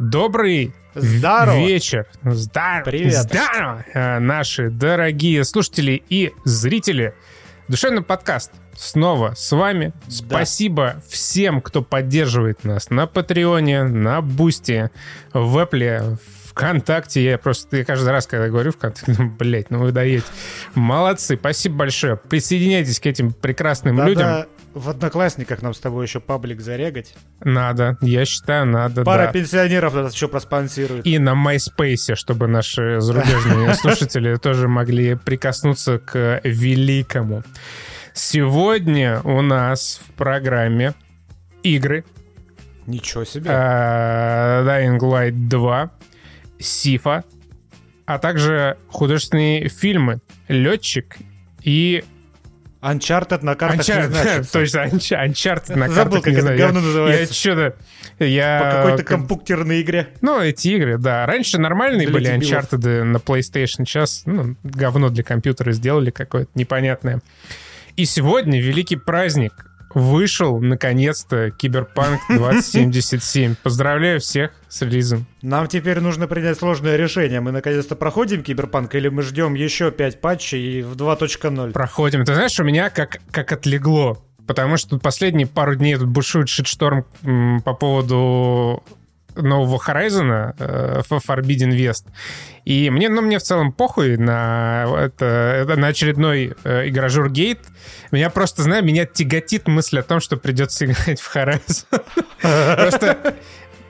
Добрый Здорово. вечер. Здорово. Привет. Здорово, э, наши дорогие слушатели и зрители. Душевный подкаст снова с вами. Спасибо всем, кто поддерживает нас на Патреоне, на Бусти, в Apple, ВКонтакте. Я просто я каждый раз, когда говорю ВКонтакте, ну, блядь, ну вы даете. Молодцы, спасибо большое. Присоединяйтесь к этим прекрасным Надо людям. В Одноклассниках нам с тобой еще паблик зарегать. Надо, я считаю, надо, Пара да. пенсионеров нас еще проспонсирует. И на MySpace, чтобы наши зарубежные слушатели тоже могли прикоснуться к великому. Сегодня у нас в программе игры Ничего себе. э, Dying Light 2, Сифа, а также художественные фильмы «Летчик» и Uncharted на картах не Uncharted, значится. точно, Unch- Uncharted на Забыл, картах, как не это говно называется. Я что-то... Я По какой-то как- компьютерной игре. Ну, эти игры, да. Раньше нормальные Для были дебилов. Uncharted на PlayStation. Сейчас ну, говно для компьютера сделали какое-то непонятное. И сегодня великий праздник. Вышел, наконец-то, Киберпанк 2077. Поздравляю всех с релизом. Нам теперь нужно принять сложное решение. Мы наконец-то проходим Киберпанк или мы ждем еще 5 патчей в 2.0? Проходим. Ты знаешь, у меня как, как отлегло. Потому что последние пару дней тут бушует шитшторм по поводу нового Horizon, э, Forbidden West. И мне, ну, мне в целом похуй на, это, это- на очередной э, игражур гейт. Меня просто, знаю, меня тяготит мысль о том, что придется играть в Horizon. Просто,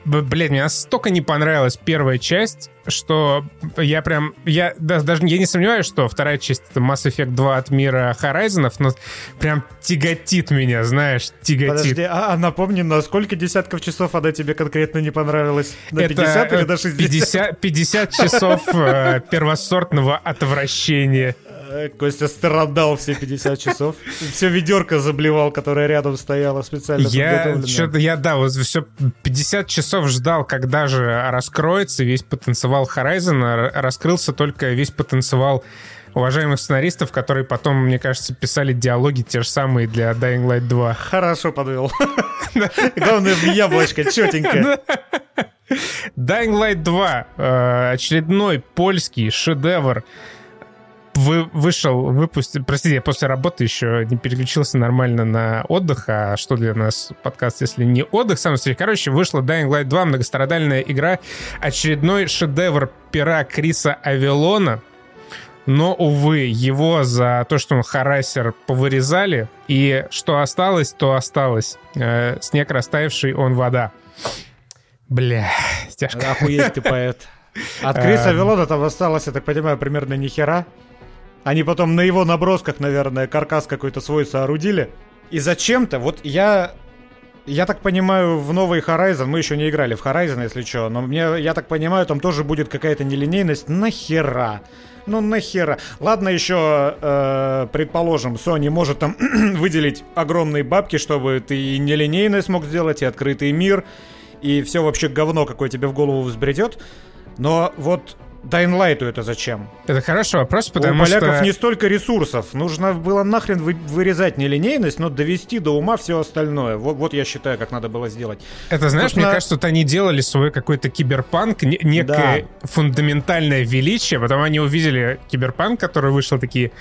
б- блядь, мне настолько не понравилась первая часть, что я прям, я да- даже я не сомневаюсь, что вторая часть это Mass Effect 2 от мира Horizon, но прям тяготит меня, знаешь, тяготит. Подожди, а, а напомни, на сколько десятков часов она тебе конкретно не понравилась? На Это, 50 или на 60? 50, 50 часов э, первосортного отвращения. Э, Костя страдал все 50 часов. Все ведерко заблевал, которое рядом стояло специально Я что-то, я, да, вот все 50 часов ждал, когда же раскроется весь потенциал Horizon, а раскрылся только весь потенциал уважаемых сценаристов, которые потом, мне кажется, писали диалоги те же самые для Dying Light 2. Хорошо подвел. Главное, в яблочко, четенько. Dying Light 2, э, очередной польский шедевр, вы, вышел, выпустил, простите, я после работы еще не переключился нормально на отдых, а что для нас подкаст, если не отдых, сам себе. Короче, вышла Dying Light 2, многострадальная игра, очередной шедевр пера Криса Авилона, но, увы, его за то, что он харасер, повырезали, и что осталось, то осталось. Э, снег растаявший, он вода. Бля, тяжко. Охуеть ты поэт. От Криса Вилона там осталось, я так понимаю, примерно ни хера. Они потом на его набросках, наверное, каркас какой-то свой соорудили. И зачем-то, вот я... Я так понимаю, в новый Horizon, мы еще не играли в Horizon, если что, но мне, я так понимаю, там тоже будет какая-то нелинейность. Нахера? Ну нахера? Ладно, еще, э, предположим, Sony может там выделить огромные бабки, чтобы ты и нелинейность мог сделать, и открытый мир, и все вообще говно, какое тебе в голову взбредет. Но вот Light это зачем? Это хороший вопрос, У потому поляков что... не столько ресурсов. Нужно было нахрен вы- вырезать нелинейность, но довести до ума все остальное. Вот, вот я считаю, как надо было сделать. Это, знаешь, мне Собственно- кажется, вот они делали свой какой-то киберпанк, не- некое фундаментальное величие, потом они увидели киберпанк, который вышел, такие,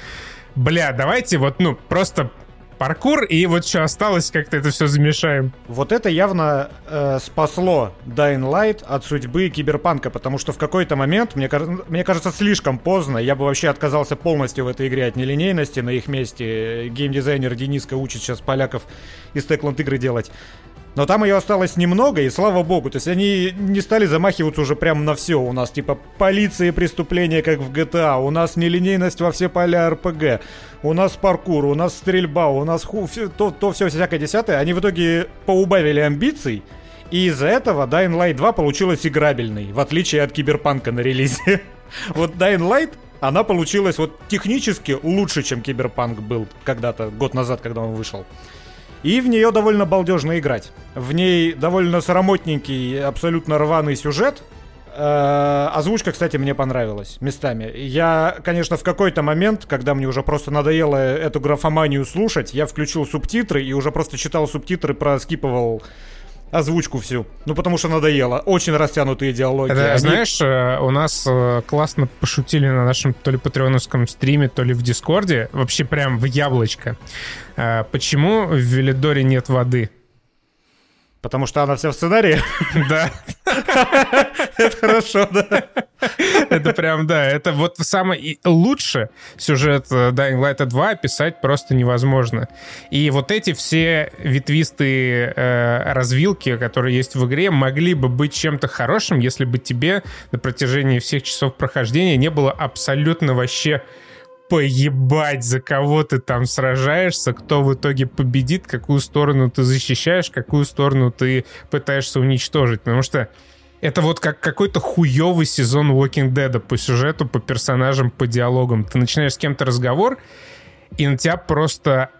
бля, давайте вот, ну, просто паркур, и вот что осталось, как-то это все замешаем. Вот это явно э, спасло Dying Light от судьбы киберпанка, потому что в какой-то момент, мне, мне кажется, слишком поздно, я бы вообще отказался полностью в этой игре от нелинейности. На их месте геймдизайнер Дениска учит сейчас поляков из Techland игры делать. Но там ее осталось немного, и слава богу. То есть они не стали замахиваться уже прям на все. У нас типа полиция преступления, как в GTA. У нас нелинейность во все поля РПГ. У нас паркур, у нас стрельба, у нас ху, то, то все всякое десятое. Они в итоге поубавили амбиций. И из-за этого Dying Light 2 получилась играбельной, в отличие от Киберпанка на релизе. Вот Dying Light, она получилась вот технически лучше, чем Киберпанк был когда-то, год назад, когда он вышел. И в нее довольно балдежно играть. В ней довольно срамотненький, абсолютно рваный сюжет. Э, Озвучка, кстати, мне понравилась местами. Я, конечно, в какой-то момент, когда мне уже просто надоело эту графоманию слушать, я включил субтитры и уже просто читал субтитры, проскипывал озвучку всю. Ну, потому что надоело. Очень растянутые диалоги. Это, Они... Знаешь, э, у нас э, классно пошутили на нашем то ли патреоновском стриме, то ли в Дискорде. Вообще прям в яблочко. Э, почему в Велидоре нет воды? Потому что она вся в сценарии? Да. Это хорошо, да. Это прям, да, это вот самое лучше сюжет э, Dying Light 2 описать просто невозможно. И вот эти все ветвистые э, развилки, которые есть в игре, могли бы быть чем-то хорошим, если бы тебе на протяжении всех часов прохождения не было абсолютно вообще поебать, за кого ты там сражаешься, кто в итоге победит, какую сторону ты защищаешь, какую сторону ты пытаешься уничтожить. Потому что это вот как какой-то хуёвый сезон Walking Dead по сюжету, по персонажам, по диалогам. Ты начинаешь с кем-то разговор, и на тебя просто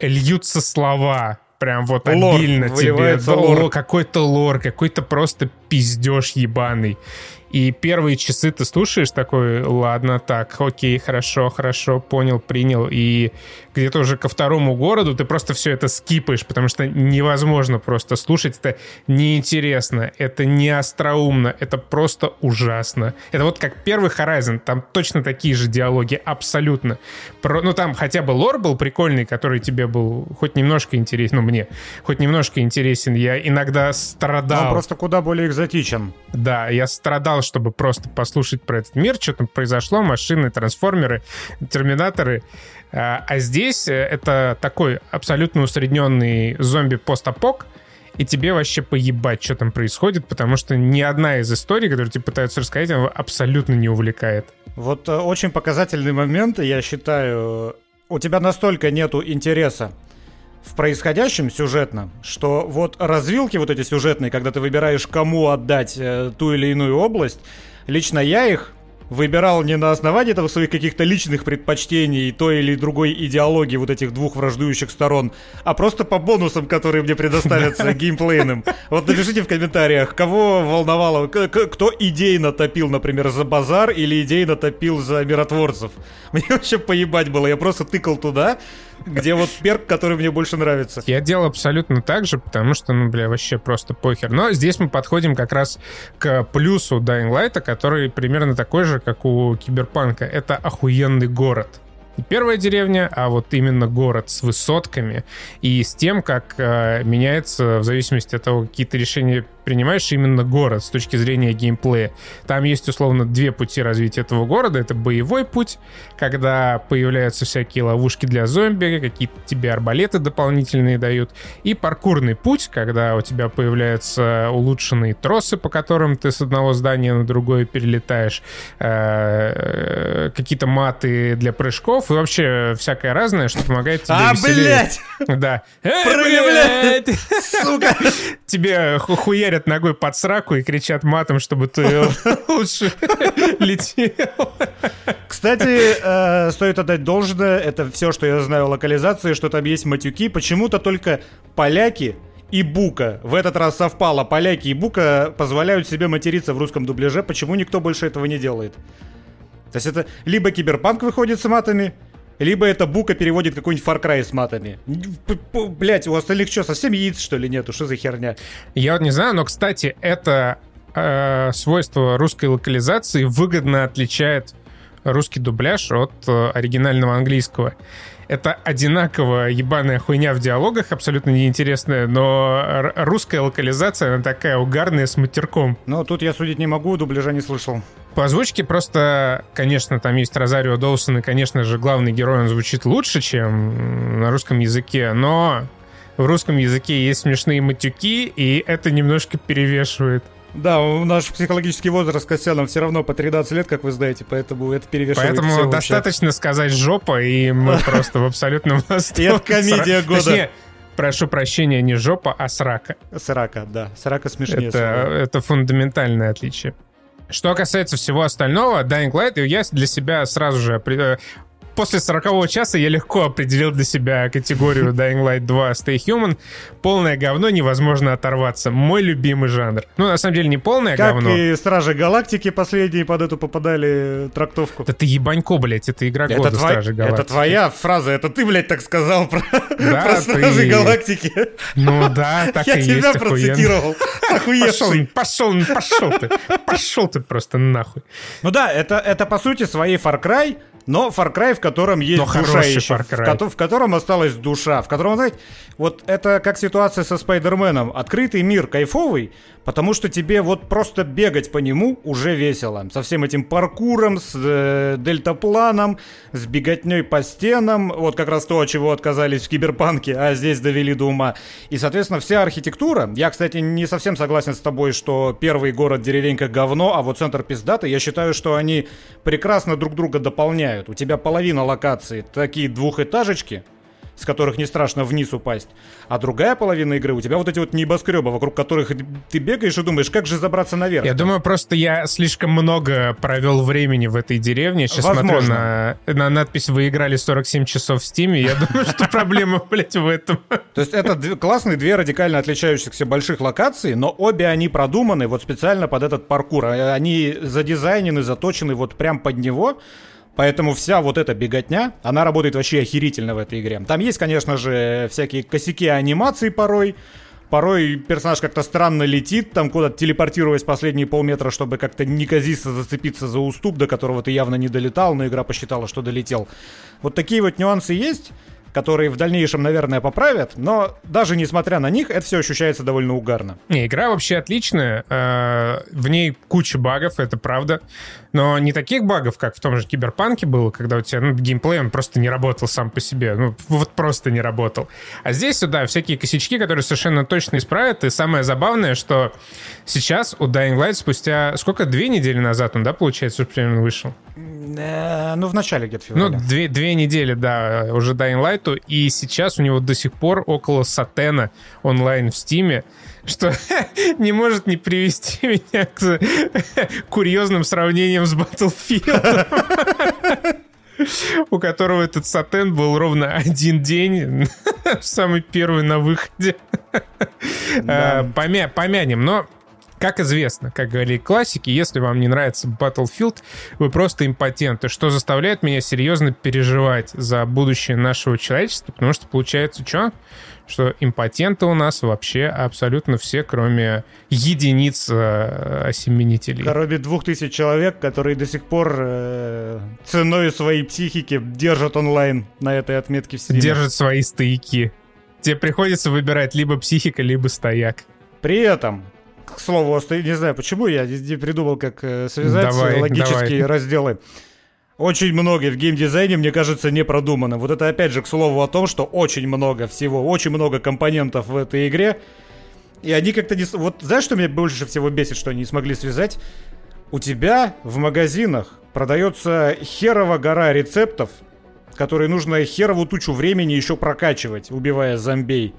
льются слова. Прям вот лор, обильно тебе. Лор. Какой-то лор, какой-то просто пиздеж ебаный. И первые часы ты слушаешь такой, ладно, так, окей, хорошо, хорошо, понял, принял. И где-то уже ко второму городу ты просто все это скипаешь, потому что невозможно просто слушать. Это неинтересно, это не остроумно, это просто ужасно. Это вот как первый Horizon, там точно такие же диалоги, абсолютно. Про, ну там хотя бы лор был прикольный, который тебе был хоть немножко интересен, ну мне, хоть немножко интересен. Я иногда страдал. Он просто куда более экзотичен. Да, я страдал чтобы просто послушать про этот мир, что там произошло, машины, трансформеры, терминаторы. А, а здесь э, это такой абсолютно усредненный зомби-постапок, и тебе вообще поебать, что там происходит, потому что ни одна из историй, которые тебе пытаются рассказать, она абсолютно не увлекает. Вот э, очень показательный момент, я считаю, у тебя настолько нету интереса в происходящем сюжетно, что вот развилки вот эти сюжетные, когда ты выбираешь, кому отдать э, ту или иную область, лично я их выбирал не на основании там своих каких-то личных предпочтений той или другой идеологии вот этих двух враждующих сторон, а просто по бонусам, которые мне предоставятся геймплейным. Вот напишите в комментариях, кого волновало, кто идейно топил, например, за базар или идейно топил за миротворцев. Мне вообще поебать было, я просто тыкал туда, где вот перк, который мне больше нравится. Я делал абсолютно так же, потому что, ну, бля, вообще просто похер. Но здесь мы подходим как раз к плюсу Dying Light, который примерно такой же, как у Киберпанка. Это охуенный город не первая деревня, а вот именно город с высотками и с тем, как э, меняется в зависимости от того, какие то решения принимаешь именно город с точки зрения геймплея. Там есть, условно, две пути развития этого города. Это боевой путь, когда появляются всякие ловушки для зомби, какие-то тебе арбалеты дополнительные дают. И паркурный путь, когда у тебя появляются улучшенные тросы, по которым ты с одного здания на другое перелетаешь, э, какие-то маты для прыжков и вообще всякое разное, что помогает тебе А, блядь! Да. Прыгай, блядь! Сука! Тебе хуярят ногой под сраку и кричат матом, чтобы ты лучше летел. Кстати, э, стоит отдать должное, это все, что я знаю о локализации, что там есть матюки. Почему-то только поляки и Бука. В этот раз совпало. Поляки и Бука позволяют себе материться в русском дубляже. Почему никто больше этого не делает? То есть это либо киберпанк выходит с матами, либо это Бука переводит какой-нибудь Far Cry с матами. Блять, у остальных что, совсем яиц, что ли, нету? Что за херня? Я вот не знаю, но, кстати, это э, свойство русской локализации выгодно отличает русский дубляж от э, оригинального английского. Это одинаково ебаная хуйня в диалогах, абсолютно неинтересная, но русская локализация, она такая угарная с матерком. Ну, тут я судить не могу, дубляжа не слышал. По озвучке просто, конечно, там есть Розарио Доусон, и, конечно же, главный герой, он звучит лучше, чем на русском языке, но в русском языке есть смешные матюки, и это немножко перевешивает. Да, наш психологический возраст Костяном все равно по 13 лет, как вы знаете, поэтому это перевешивает Поэтому достаточно вообще. сказать «жопа», и мы просто в абсолютном восторге. Это комедия года. Прошу прощения, не жопа, а срака. Срака, да. Срака смешнее. Это, это фундаментальное отличие. Что касается всего остального, Dying Light, я для себя сразу же после 40 часа я легко определил для себя категорию Dying Light 2 Stay Human. Полное говно, невозможно оторваться. Мой любимый жанр. Ну, на самом деле, не полное как говно. Как и Стражи Галактики последние под эту попадали трактовку. Это ты ебанько, блядь, это игра это года твой... Стражи Галактики. Это твоя фраза, это ты, блядь, так сказал про, да, про Стражи ты... Галактики. Ну да, так я и есть. Я тебя процитировал. Пошел, пошел, пошел ты. Пошел ты просто нахуй. Ну да, это, это по сути своей Far Cry, но Far Cry, в котором есть но душа еще. В, в котором осталась душа, в котором, знаете, вот это как ситуация со Спайдерменом. Открытый мир кайфовый, потому что тебе вот просто бегать по нему уже весело. Со всем этим паркуром, с э, дельтапланом, с беготней по стенам. Вот как раз то, чего отказались в Киберпанке, а здесь довели до ума. И, соответственно, вся архитектура. Я, кстати, не совсем согласен с тобой, что первый город-деревенька говно, а вот центр пиздатый. Я считаю, что они прекрасно друг друга дополняют. У тебя половина локаций такие двухэтажечки, с которых не страшно вниз упасть. А другая половина игры, у тебя вот эти вот небоскребы, вокруг которых ты бегаешь и думаешь, как же забраться наверх. Я думаю, просто я слишком много провел времени в этой деревне. Сейчас Возможно. смотрю на, на надпись «Вы играли 47 часов в Стиме». Я думаю, что проблема, блядь, в этом. То есть это классные две радикально отличающихся больших локации, но обе они продуманы вот специально под этот паркур. Они задизайнены, заточены вот прям под него. Поэтому вся вот эта беготня, она работает вообще охерительно в этой игре. Там есть, конечно же, всякие косяки анимации порой. Порой персонаж как-то странно летит, там куда-то телепортируясь последние полметра, чтобы как-то неказисто зацепиться за уступ, до которого ты явно не долетал, но игра посчитала, что долетел. Вот такие вот нюансы есть которые в дальнейшем, наверное, поправят, но даже несмотря на них, это все ощущается довольно угарно. Не, игра вообще отличная, э, в ней куча багов, это правда, но не таких багов, как в том же Киберпанке было, когда у тебя ну, геймплей, он просто не работал сам по себе, ну вот просто не работал. А здесь сюда всякие косячки, которые совершенно точно исправят, и самое забавное, что сейчас у Dying Light спустя, сколько, две недели назад он, да, получается, примерно вышел? Э, ну, в начале где-то февраля. Ну, две, две недели, да, уже Dying Light, и сейчас у него до сих пор около сатена онлайн в Стиме, что не может не привести меня к курьезным сравнениям с Battlefield. у которого этот сатен был ровно один день, самый первый на выходе. Да. Э, помя помянем, но как известно, как говорили классики, если вам не нравится Battlefield, вы просто импотенты, что заставляет меня серьезно переживать за будущее нашего человечества, потому что получается что? Что импотенты у нас вообще абсолютно все, кроме единиц э, осеменителей. Кроме двух тысяч человек, которые до сих пор э, ценой своей психики держат онлайн на этой отметке в Steam. Держат свои стояки. Тебе приходится выбирать либо психика, либо стояк. При этом к слову, не знаю почему, я не придумал, как э, связать давай, логические давай. разделы. Очень много в геймдизайне, мне кажется, не продумано. Вот это опять же к слову о том, что очень много всего, очень много компонентов в этой игре. И они как-то не... Вот знаешь, что меня больше всего бесит, что они не смогли связать? У тебя в магазинах продается херова гора рецептов, которые нужно херову тучу времени еще прокачивать, убивая зомбей.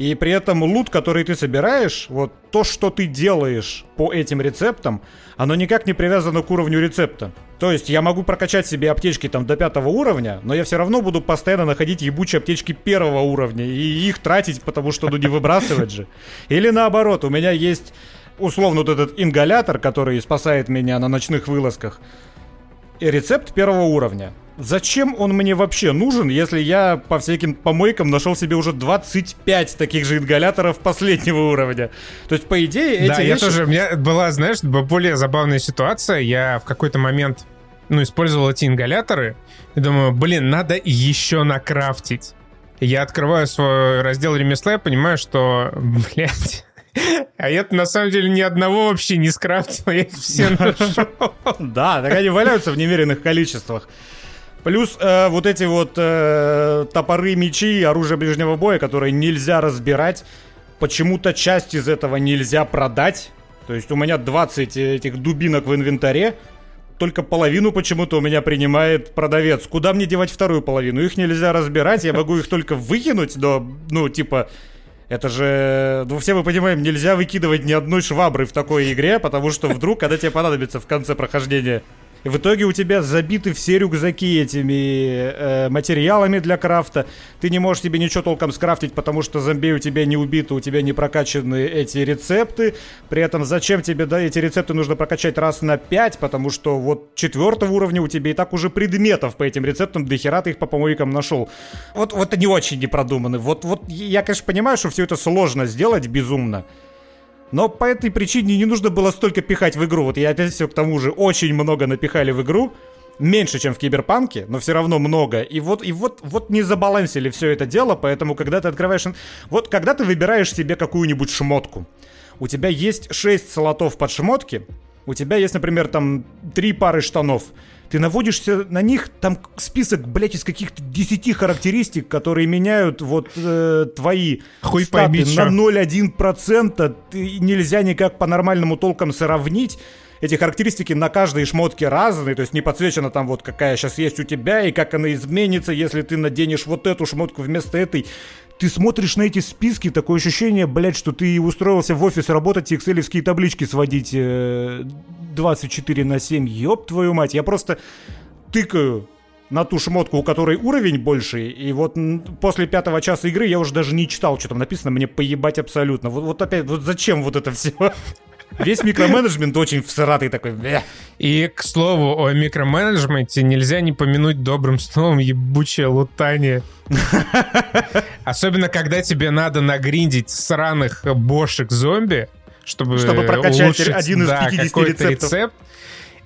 И при этом лут, который ты собираешь, вот то, что ты делаешь по этим рецептам, оно никак не привязано к уровню рецепта. То есть я могу прокачать себе аптечки там до пятого уровня, но я все равно буду постоянно находить ебучие аптечки первого уровня и их тратить, потому что ну не выбрасывать же. Или наоборот, у меня есть условно вот этот ингалятор, который спасает меня на ночных вылазках. И рецепт первого уровня. Зачем он мне вообще нужен, если я по всяким помойкам нашел себе уже 25 таких же ингаляторов последнего уровня? То есть, по идее, эти Да, вещи... я тоже... У меня была, знаешь, более забавная ситуация. Я в какой-то момент, ну, использовал эти ингаляторы и думаю, блин, надо еще накрафтить. Я открываю свой раздел ремесла и понимаю, что, блядь, а я на самом деле ни одного вообще не скрафтил, я их все нашел. Да, так они валяются в немеренных количествах. Плюс э, вот эти вот э, топоры, мечи, оружие ближнего боя, которые нельзя разбирать. Почему-то часть из этого нельзя продать. То есть у меня 20 этих дубинок в инвентаре. Только половину почему-то у меня принимает продавец. Куда мне девать вторую половину? Их нельзя разбирать, я могу их только выкинуть, но, ну, типа, это же, ну, все мы понимаем, нельзя выкидывать ни одной швабры в такой игре, потому что вдруг, когда тебе понадобится в конце прохождения И в итоге у тебя забиты все рюкзаки этими э, материалами для крафта. Ты не можешь себе ничего толком скрафтить, потому что зомби у тебя не убиты, у тебя не прокачаны эти рецепты. При этом зачем тебе да, эти рецепты нужно прокачать раз на 5, потому что вот четвертого уровня у тебя и так уже предметов по этим рецептам, до хера ты их по помойкам нашел. Вот, вот они очень не продуманы. Вот, вот я, конечно, понимаю, что все это сложно сделать безумно. Но по этой причине не нужно было столько пихать в игру. Вот я опять все к тому же очень много напихали в игру. Меньше, чем в Киберпанке, но все равно много. И вот, и вот, вот не забалансили все это дело, поэтому когда ты открываешь... Вот когда ты выбираешь себе какую-нибудь шмотку, у тебя есть 6 слотов под шмотки, у тебя есть, например, там 3 пары штанов, ты наводишься на них, там список, блядь, из каких-то 10 характеристик, которые меняют вот э, твои Хуй статы пойми, на чё. 0,1%. Ты, нельзя никак по-нормальному толком сравнить. Эти характеристики на каждой шмотке разные, то есть не подсвечено там вот какая сейчас есть у тебя и как она изменится, если ты наденешь вот эту шмотку вместо этой. Ты смотришь на эти списки, такое ощущение, блядь, что ты устроился в офис работать и экселевские таблички сводить э, 24 на 7. Ёб твою мать, я просто тыкаю на ту шмотку, у которой уровень больше, и вот после пятого часа игры я уже даже не читал, что там написано, мне поебать абсолютно. Вот, вот опять, вот зачем вот это все? Весь микроменеджмент очень всратый такой. бля. И, к слову, о микроменеджменте нельзя не помянуть добрым словом ебучее лутание. Особенно, когда тебе надо нагриндить сраных бошек зомби, чтобы, Чтобы прокачать улучшить, один из да, 50 какой-то рецептов. рецепт.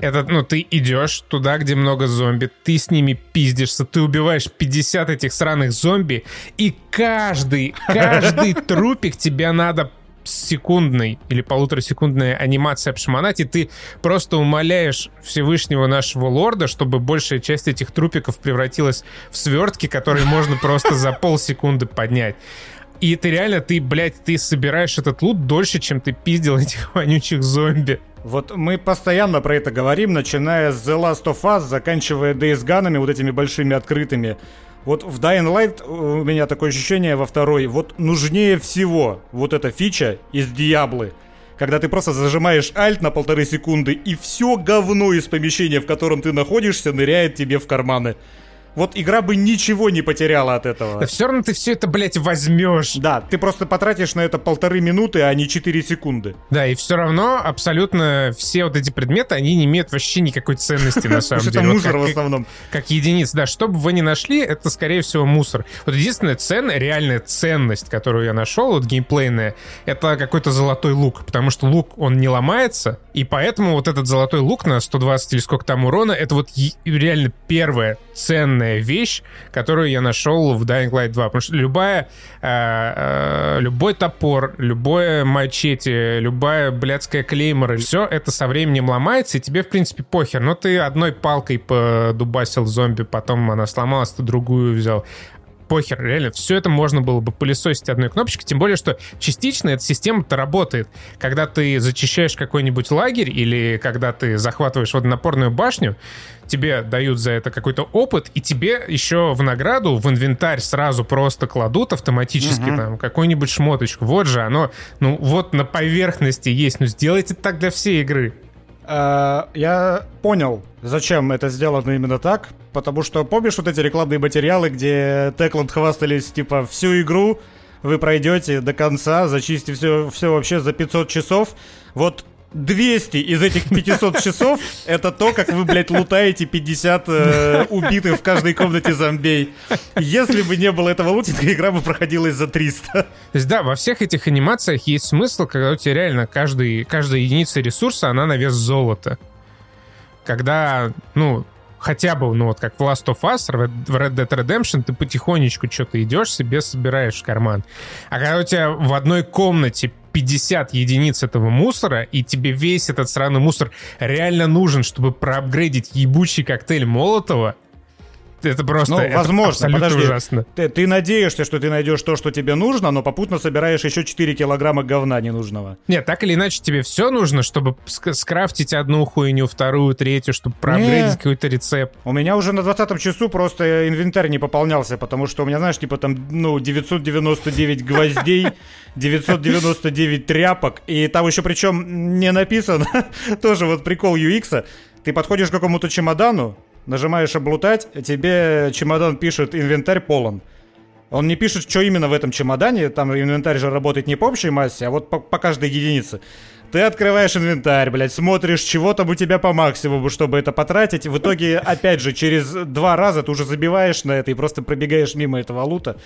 Это, ну, ты идешь туда, где много зомби, ты с ними пиздишься, ты убиваешь 50 этих сраных зомби, и каждый, каждый трупик тебя надо секундной или полуторасекундной анимацией обшмонать, и ты просто умоляешь Всевышнего нашего лорда, чтобы большая часть этих трупиков превратилась в свертки, которые можно просто за полсекунды поднять. И ты реально, ты, блядь, ты собираешь этот лут дольше, чем ты пиздил этих вонючих зомби. Вот мы постоянно про это говорим, начиная с The Last of Us, заканчивая Days Gone, вот этими большими открытыми. Вот в Dying Light у меня такое ощущение во второй, вот нужнее всего вот эта фича из Диаблы. Когда ты просто зажимаешь альт на полторы секунды, и все говно из помещения, в котором ты находишься, ныряет тебе в карманы. Вот игра бы ничего не потеряла от этого. Да все равно ты все это, блядь, возьмешь. Да, ты просто потратишь на это полторы минуты, а не 4 секунды. Да, и все равно абсолютно все вот эти предметы, они не имеют вообще никакой ценности на самом деле. это мусор в основном. как единиц. Да, что бы вы ни нашли, это, скорее всего, мусор. Вот единственная ценная, реальная ценность, которую я нашел, вот геймплейная, это какой-то золотой лук. Потому что лук, он не ломается, и поэтому вот этот золотой лук на 120 или сколько там урона, это вот реально первая ценная вещь, которую я нашел в Dying Light 2. Потому что любая, э, э, любой топор, любое мачете, любая блядская клеймора, все это со временем ломается, и тебе, в принципе, похер. Но ты одной палкой подубасил зомби, потом она сломалась, ты другую взял. Похер, реально, все это можно было бы пылесосить одной кнопочкой, тем более, что частично эта система-то работает. Когда ты зачищаешь какой-нибудь лагерь или когда ты захватываешь водонапорную башню, тебе дают за это какой-то опыт, и тебе еще в награду в инвентарь сразу просто кладут автоматически там какую-нибудь шмоточку. Вот же оно, ну вот на поверхности есть. Ну сделайте так для всей игры. А, Я понял, зачем это сделано именно так, потому что помнишь вот эти рекламные материалы, где Techland хвастались, типа, всю игру вы пройдете до конца, зачистив все, все вообще за 500 часов. Вот 200 из этих 500 часов это то, как вы, блядь, лутаете 50 э, убитых в каждой комнате зомбей. Если бы не было этого лутинга, игра бы проходилась за 300. То есть да, во всех этих анимациях есть смысл, когда у тебя реально каждый, каждая единица ресурса, она на вес золота. Когда, ну, хотя бы, ну вот как в Last of Us, в Red Dead Redemption, ты потихонечку что-то идешь, себе собираешь в карман. А когда у тебя в одной комнате 50 единиц этого мусора, и тебе весь этот сраный мусор реально нужен, чтобы проапгрейдить ебучий коктейль Молотова, это просто Ну, это возможно, подожди. ужасно. Ты, ты надеешься, что ты найдешь то, что тебе нужно, но попутно собираешь еще 4 килограмма говна ненужного. Нет, так или иначе тебе все нужно, чтобы ск- скрафтить одну хуйню, вторую, третью, чтобы проапгрейдить какой-то рецепт. У меня уже на 20 часу просто инвентарь не пополнялся, потому что у меня, знаешь, типа там, ну, 999 гвоздей, 999 тряпок, и там еще причем не написано, тоже вот прикол UX, Ты подходишь к какому-то чемодану, нажимаешь облутать, тебе чемодан пишет «инвентарь полон». Он не пишет, что именно в этом чемодане, там инвентарь же работает не по общей массе, а вот по, по каждой единице. Ты открываешь инвентарь, блядь, смотришь, чего там у тебя по максимуму, чтобы это потратить. В итоге, опять же, через два раза ты уже забиваешь на это и просто пробегаешь мимо этого лута.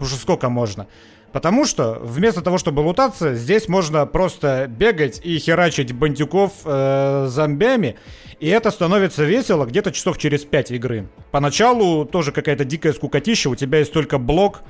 Уже сколько можно. Потому что вместо того, чтобы лутаться, здесь можно просто бегать и херачить бандюков э, зомбями. И это становится весело где-то часов через 5 игры. Поначалу тоже какая-то дикая скукотища, у тебя есть только блок,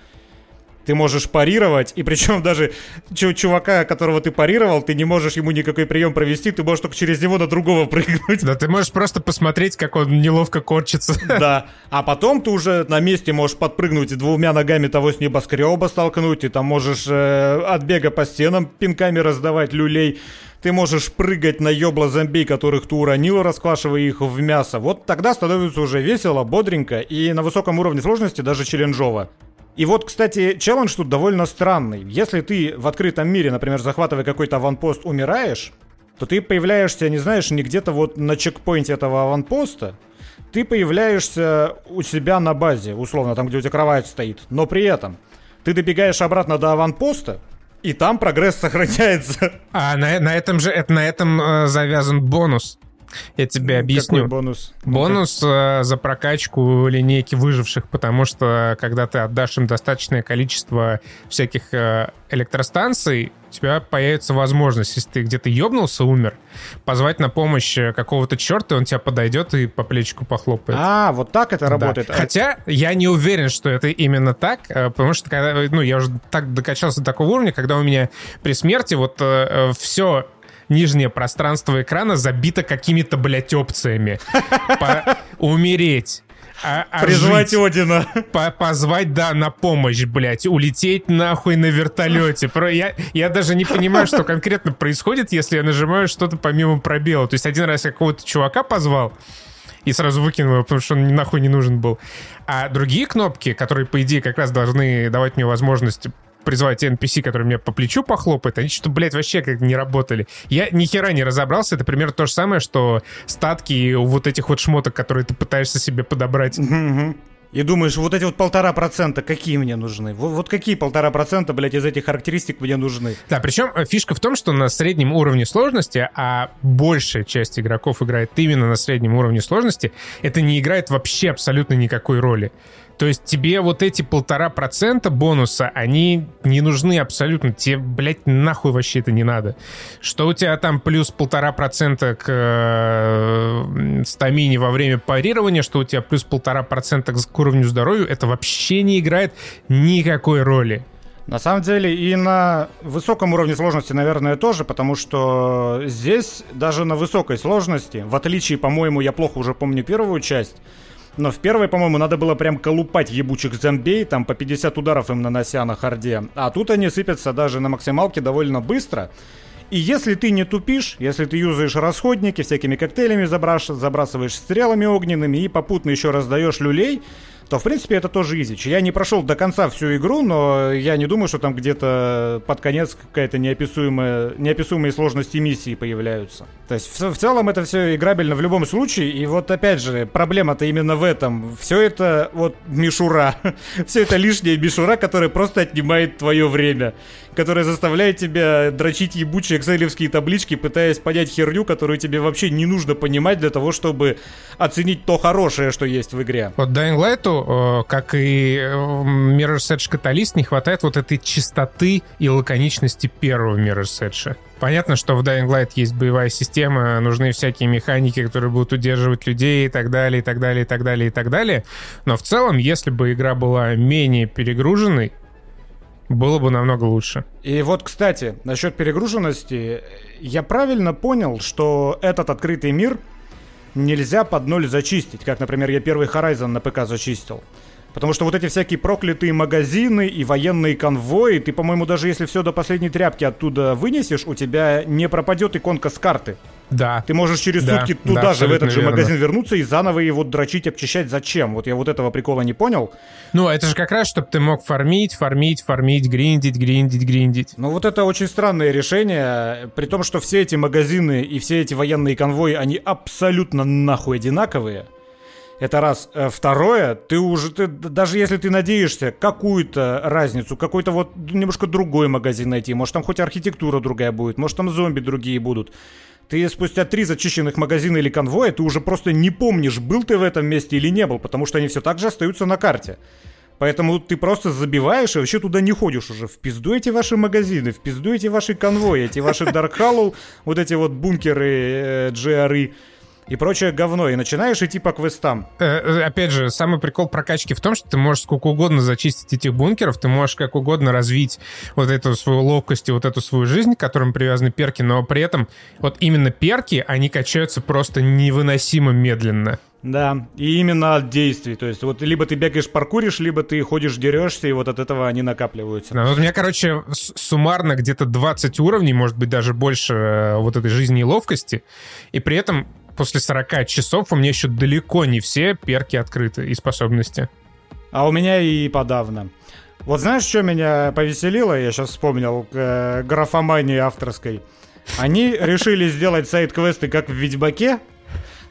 ты можешь парировать, и причем даже чувака, которого ты парировал, ты не можешь ему никакой прием провести, ты можешь только через него на другого прыгнуть. Да, ты можешь просто посмотреть, как он неловко корчится. Да, а потом ты уже на месте можешь подпрыгнуть и двумя ногами того с небоскреба столкнуть, и там можешь э, от бега по стенам пинками раздавать люлей. Ты можешь прыгать на ёбла зомби, которых ты уронил, расквашивая их в мясо. Вот тогда становится уже весело, бодренько и на высоком уровне сложности даже челленджово. И вот, кстати, челлендж тут довольно странный. Если ты в открытом мире, например, захватывая какой-то аванпост, умираешь, то ты появляешься, не знаешь, не где-то вот на чекпоинте этого аванпоста, ты появляешься у себя на базе, условно, там, где у тебя кровать стоит. Но при этом ты добегаешь обратно до аванпоста, и там прогресс сохраняется. А на, на этом же, это, на этом э, завязан бонус. Я тебе объясню. Какой бонус? Бонус э, за прокачку линейки выживших, потому что когда ты отдашь им достаточное количество всяких э, электростанций, у тебя появится возможность, если ты где-то ёбнулся, умер, позвать на помощь э, какого-то черта, он тебя подойдет и по плечику похлопает. А, вот так это работает. Да. Хотя я не уверен, что это именно так, э, потому что когда, ну, я уже так докачался до такого уровня, когда у меня при смерти вот э, все нижнее пространство экрана забито какими-то, блядь, опциями. Умереть. А, а Призвать жить, Одина. По позвать, да, на помощь, блядь. Улететь нахуй на вертолете. Про, я, я даже не понимаю, что конкретно происходит, если я нажимаю что-то помимо пробела. То есть один раз я какого-то чувака позвал, и сразу выкинул его, потому что он нахуй не нужен был. А другие кнопки, которые, по идее, как раз должны давать мне возможность призывать NPC, который меня по плечу похлопает, они что-то, блядь, вообще как не работали. Я ни хера не разобрался, это примерно то же самое, что статки у вот этих вот шмоток, которые ты пытаешься себе подобрать. И думаешь, вот эти вот полтора процента какие мне нужны? Вот, вот какие полтора процента, блядь, из этих характеристик мне нужны? Да, причем э, фишка в том, что на среднем уровне сложности, а большая часть игроков играет именно на среднем уровне сложности, это не играет вообще абсолютно никакой роли. То есть тебе вот эти полтора процента бонуса, они не нужны абсолютно. Тебе, блядь, нахуй вообще это не надо. Что у тебя там плюс полтора процента к э, стамине во время парирования, что у тебя плюс полтора процента к уровню здоровья, это вообще не играет никакой роли. На самом деле и на высоком уровне сложности, наверное, тоже, потому что здесь даже на высокой сложности, в отличие, по-моему, я плохо уже помню первую часть, но в первой, по-моему, надо было прям колупать ебучих зомбей, там по 50 ударов им нанося на харде. А тут они сыпятся даже на максималке довольно быстро. И если ты не тупишь, если ты юзаешь расходники, всякими коктейлями забраш, забрасываешь стрелами огненными и попутно еще раздаешь люлей, то, в принципе, это тоже изич. Я не прошел до конца всю игру, но я не думаю, что там где-то под конец какая-то неописуемая, неописуемые сложности миссии появляются. То есть, в, в целом, это все играбельно в любом случае. И вот, опять же, проблема-то именно в этом. Все это вот мишура. все это лишняя мишура, которая просто отнимает твое время. Которая заставляет тебя дрочить ебучие экселевские таблички, пытаясь понять херню, которую тебе вообще не нужно понимать для того, чтобы оценить то хорошее, что есть в игре. Вот Dying Light Э, как и э, Mirror's Edge Catalyst, не хватает вот этой чистоты и лаконичности первого Mirror's Edge. Понятно, что в Dying Light есть боевая система, нужны всякие механики, которые будут удерживать людей и так далее, и так далее, и так далее, и так далее. Но в целом, если бы игра была менее перегруженной, было бы намного лучше. И вот, кстати, насчет перегруженности, я правильно понял, что этот открытый мир нельзя под ноль зачистить, как, например, я первый Horizon на ПК зачистил. Потому что вот эти всякие проклятые магазины и военные конвои, ты, по-моему, даже если все до последней тряпки оттуда вынесешь, у тебя не пропадет иконка с карты. Да. Ты можешь через Да, сутки да, туда же, в этот же верно. магазин вернуться и заново его дрочить, обчищать. Зачем? Вот я вот этого прикола не понял. Ну, это же как раз, чтобы ты мог фармить, фармить, фармить, гриндить, гриндить, гриндить. Ну вот это очень странное решение, при том, что все эти магазины и все эти военные конвои, они абсолютно нахуй одинаковые. Это раз. Э, Второе, ты уже, ты, даже если ты надеешься какую-то разницу, какой-то вот немножко другой магазин найти, может там хоть архитектура другая будет, может там зомби другие будут. Ты спустя три зачищенных магазина или конвоя, ты уже просто не помнишь, был ты в этом месте или не был, потому что они все так же остаются на карте. Поэтому ты просто забиваешь и вообще туда не ходишь уже. В пизду эти ваши магазины, в пизду эти ваши конвои, эти ваши Dark Hollow, вот эти вот бункеры, э, GRы и прочее говно. И начинаешь идти по квестам. Э, э, Опять же, самый прикол прокачки в том, что ты можешь сколько угодно зачистить этих бункеров, ты можешь как угодно развить вот эту свою ловкость и вот эту свою жизнь, к которым привязаны перки, но при этом вот именно перки, они качаются просто невыносимо медленно. Да, и именно от действий. То есть вот либо ты бегаешь, паркуришь, либо ты ходишь, дерешься, и вот от этого они накапливаются. Да, вот у меня, короче, суммарно где-то 20 уровней, может быть, даже больше э, вот этой жизни и ловкости. И при этом после 40 часов у меня еще далеко не все перки открыты и способности. А у меня и подавно. Вот знаешь, что меня повеселило? Я сейчас вспомнил э, графомании авторской. Они решили сделать сайт-квесты как в Ведьмаке,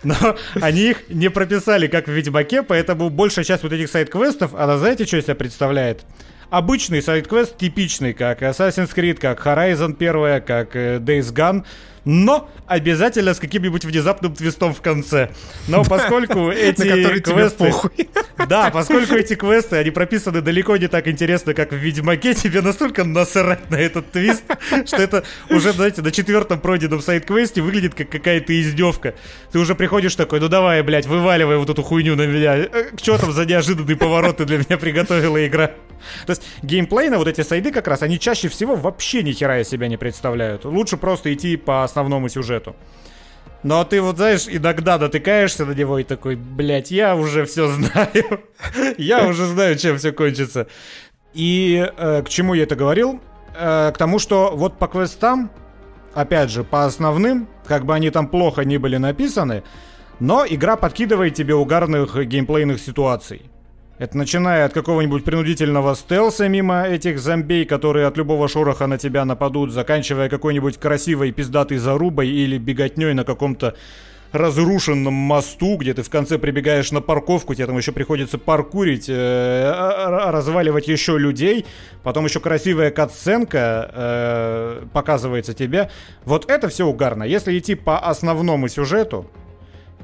но они их не прописали как в Ведьмаке, поэтому большая часть вот этих сайт-квестов, она знаете, что из себя представляет? Обычный сайт-квест, типичный, как Assassin's Creed, как Horizon 1, как э, Days Gone, но обязательно с каким-нибудь внезапным твистом в конце. Но поскольку эти квесты... Да, поскольку эти квесты, они прописаны далеко не так интересно, как в Ведьмаке, тебе настолько насрать на этот твист, что это уже, знаете, на четвертом пройденном сайт-квесте выглядит как какая-то издевка. Ты уже приходишь такой, ну давай, блядь, вываливай вот эту хуйню на меня. Что там за неожиданные повороты для меня приготовила игра? То есть геймплейно вот эти сайды как раз, они чаще всего вообще ни хера из себя не представляют. Лучше просто идти по основному сюжету. Но ты вот, знаешь, иногда натыкаешься на него и такой, блядь, я уже все знаю. я уже знаю, чем все кончится. И э, к чему я это говорил? Э, к тому, что вот по квестам, опять же, по основным, как бы они там плохо не были написаны, но игра подкидывает тебе угарных геймплейных ситуаций. Это начиная от какого-нибудь принудительного стелса мимо этих зомбей, которые от любого шороха на тебя нападут, заканчивая какой-нибудь красивой пиздатой зарубой или беготней на каком-то разрушенном мосту, где ты в конце прибегаешь на парковку, тебе там еще приходится паркурить, э, а- а- разваливать еще людей, потом еще красивая катсценка э, показывается тебе. Вот это все угарно. Если идти по основному сюжету,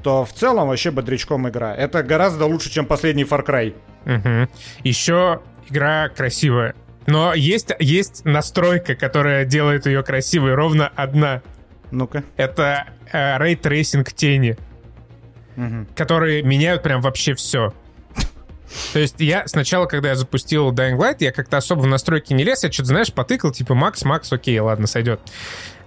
то в целом вообще бодрячком игра. Это гораздо лучше, чем последний Far Cry. Мгм. Еще игра красивая. Но есть, есть настройка, которая делает ее красивой, ровно одна. Ну-ка. Это э, ray tracing тени, Мгм. которые меняют прям вообще все. То есть я сначала, когда я запустил Dying Light, я как-то особо в настройки не лез, я что-то, знаешь, потыкал, типа, Макс, Макс, окей, ладно, сойдет.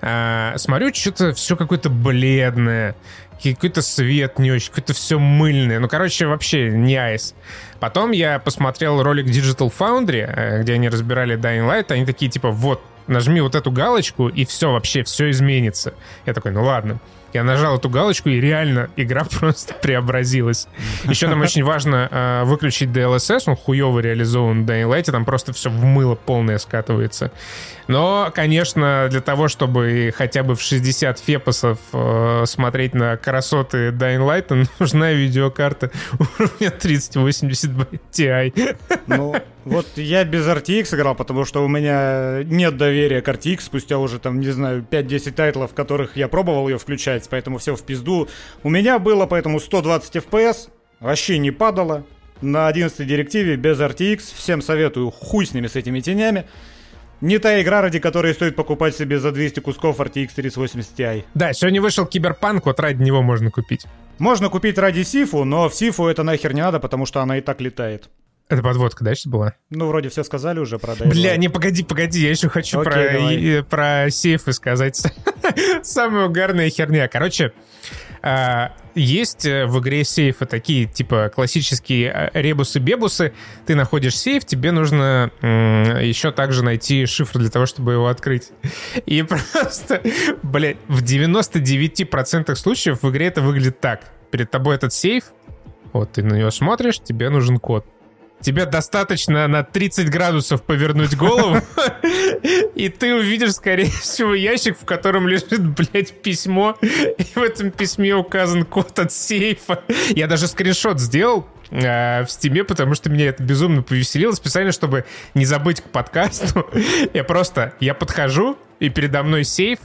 А, смотрю, что-то все какое-то бледное, какой-то свет не очень, какое-то все мыльное. Ну, короче, вообще не айс. Потом я посмотрел ролик Digital Foundry, э, где они разбирали Dying Light, они такие, типа, вот, нажми вот эту галочку, и все, вообще, все изменится. Я такой, ну ладно. Я нажал эту галочку, и реально игра просто преобразилась. Еще там очень важно э, выключить DLSS, он хуево реализован в Dying там просто все в мыло полное скатывается. Но, конечно, для того, чтобы хотя бы в 60 фепосов э, смотреть на красоты Dying Light, нужна видеокарта уровня 3080 Ti. Ну, вот я без RTX играл, потому что у меня нет доверия к RTX спустя уже там, не знаю, 5-10 тайтлов, в которых я пробовал ее включать, поэтому все в пизду. У меня было поэтому 120 FPS, вообще не падало. На 11 директиве без RTX. Всем советую, хуй с ними, с этими тенями. Не та игра, ради которой стоит покупать себе за 200 кусков RTX 3080 Ti. Да, сегодня вышел Киберпанк, вот ради него можно купить. Можно купить ради Сифу, но в Сифу это нахер не надо, потому что она и так летает. Это подводка, да, сейчас была? Ну, вроде все сказали уже про Dying Бля, не, погоди, погоди, я еще хочу Окей, про, давай. и- про сейфы сказать. Самая угарная херня. Короче, а, есть э, в игре сейфы такие, типа, классические э, ребусы-бебусы. Ты находишь сейф, тебе нужно еще также найти шифр для того, чтобы его открыть. И просто, блядь, в 99% случаев в игре это выглядит так. Перед тобой этот сейф, вот ты на него смотришь, тебе нужен код. Тебе достаточно на 30 градусов повернуть голову, и ты увидишь, скорее всего, ящик, в котором лежит, блядь, письмо, и в этом письме указан код от сейфа. Я даже скриншот сделал, э, в стиме, потому что меня это безумно повеселило, специально, чтобы не забыть к подкасту. Я просто, я подхожу, и передо мной сейф,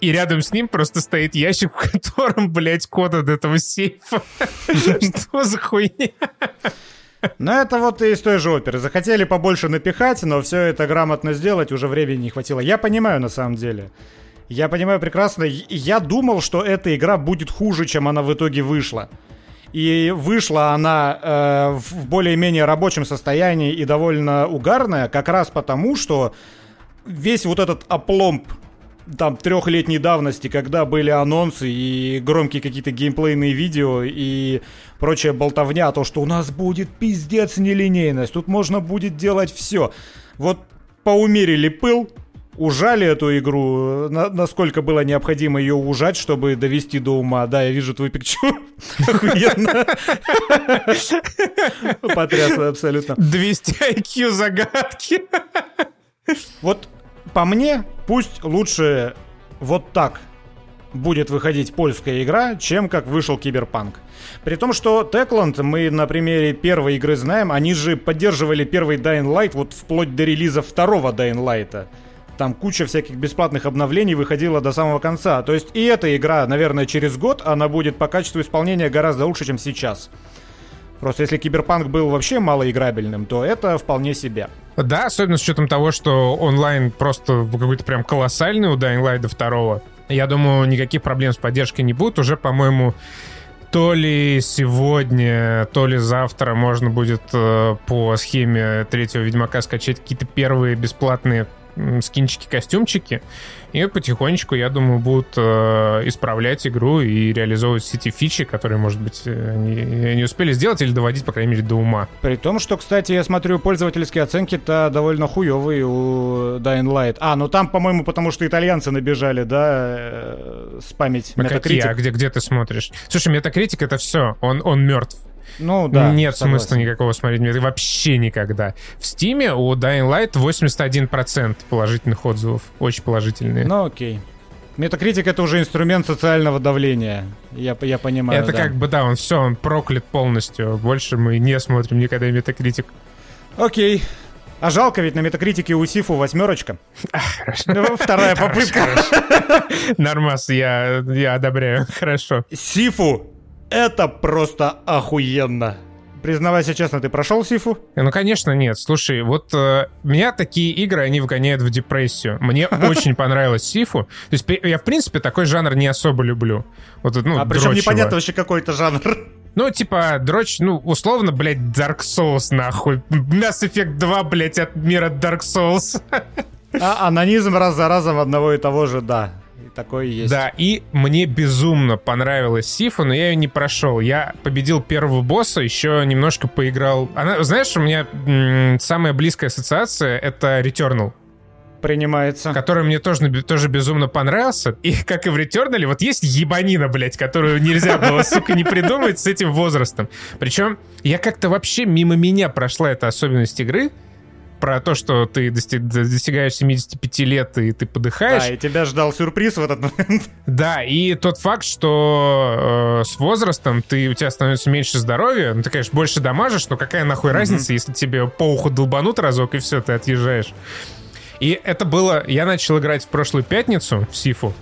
и рядом с ним просто стоит ящик, в котором, блядь, код от этого сейфа. Что за хуйня? Ну, это вот из той же оперы. Захотели побольше напихать, но все это грамотно сделать уже времени не хватило. Я понимаю, на самом деле. Я понимаю прекрасно. Я думал, что эта игра будет хуже, чем она в итоге вышла. И вышла она э, в более-менее рабочем состоянии и довольно угарная, как раз потому, что весь вот этот опломб там трехлетней давности, когда были анонсы и громкие какие-то геймплейные видео и прочая болтовня о том, что у нас будет пиздец нелинейность, тут можно будет делать все. Вот поумерили пыл, ужали эту игру, на, насколько было необходимо ее ужать, чтобы довести до ума. Да, я вижу твой пикчу. Охуенно. Потрясно абсолютно. 200 IQ загадки. Вот по мне, пусть лучше вот так будет выходить польская игра, чем как вышел Киберпанк. При том, что Techland, мы на примере первой игры знаем, они же поддерживали первый Dying Light вот вплоть до релиза второго Dying Light. Там куча всяких бесплатных обновлений выходила до самого конца. То есть и эта игра, наверное, через год, она будет по качеству исполнения гораздо лучше, чем сейчас. Просто если Киберпанк был вообще малоиграбельным, то это вполне себе. Да, особенно с учетом того, что онлайн просто какой-то прям колоссальный у Dying Light 2. Я думаю, никаких проблем с поддержкой не будет. Уже, по-моему, то ли сегодня, то ли завтра можно будет э, по схеме третьего Ведьмака скачать какие-то первые бесплатные скинчики, костюмчики. И потихонечку, я думаю, будут э, исправлять игру и реализовывать все эти фичи, которые, может быть, они, они успели сделать или доводить, по крайней мере, до ума. При том, что, кстати, я смотрю, пользовательские оценки-то довольно хуевые у Dying Light. А, ну там, по-моему, потому что итальянцы набежали, да, э, спамить а Какие? А где, где ты смотришь? Слушай, Metacritic это все, он, он мертв. Ну да. Нет согласен. смысла никакого смотреть мне вообще никогда. В Стиме у Dying Light 81% положительных отзывов. Очень положительные. Ну окей. Метакритик это уже инструмент социального давления. Я, я понимаю. Это да. как бы, да, он все, он проклят полностью. Больше мы не смотрим никогда метакритик. Окей. А жалко, ведь на метакритике у Сифу восьмерочка. Ну, вторая попытка. Нормас, я, я одобряю. Хорошо. Сифу это просто охуенно. Признавайся честно, ты прошел Сифу? Ну, конечно, нет. Слушай, вот э, меня такие игры, они вгоняют в депрессию. Мне очень понравилось Сифу. То есть я, в принципе, такой жанр не особо люблю. Вот, ну, а причем непонятно вообще какой-то жанр. Ну, типа, дрочь, ну, условно, блядь, Dark Souls, нахуй. Mass Effect 2, блядь, от мира Dark Souls. А анонизм раз за разом одного и того же, да такое есть. Да, и мне безумно понравилась Сифа, но я ее не прошел. Я победил первого босса, еще немножко поиграл. Она, знаешь, у меня м- самая близкая ассоциация — это Returnal принимается. Который мне тоже, тоже безумно понравился. И как и в Returnal, вот есть ебанина, блядь, которую нельзя было, сука, не придумать с этим возрастом. Причем я как-то вообще мимо меня прошла эта особенность игры, про то, что ты достиг, достигаешь 75 лет и ты подыхаешь. Да, и тебя ждал сюрприз в этот момент. Да, и тот факт, что э, с возрастом ты, у тебя становится меньше здоровья, ну ты, конечно, больше дамажишь, но какая нахуй mm-hmm. разница, если тебе по уху долбанут разок и все, ты отъезжаешь. И это было... Я начал играть в прошлую пятницу в Сифу.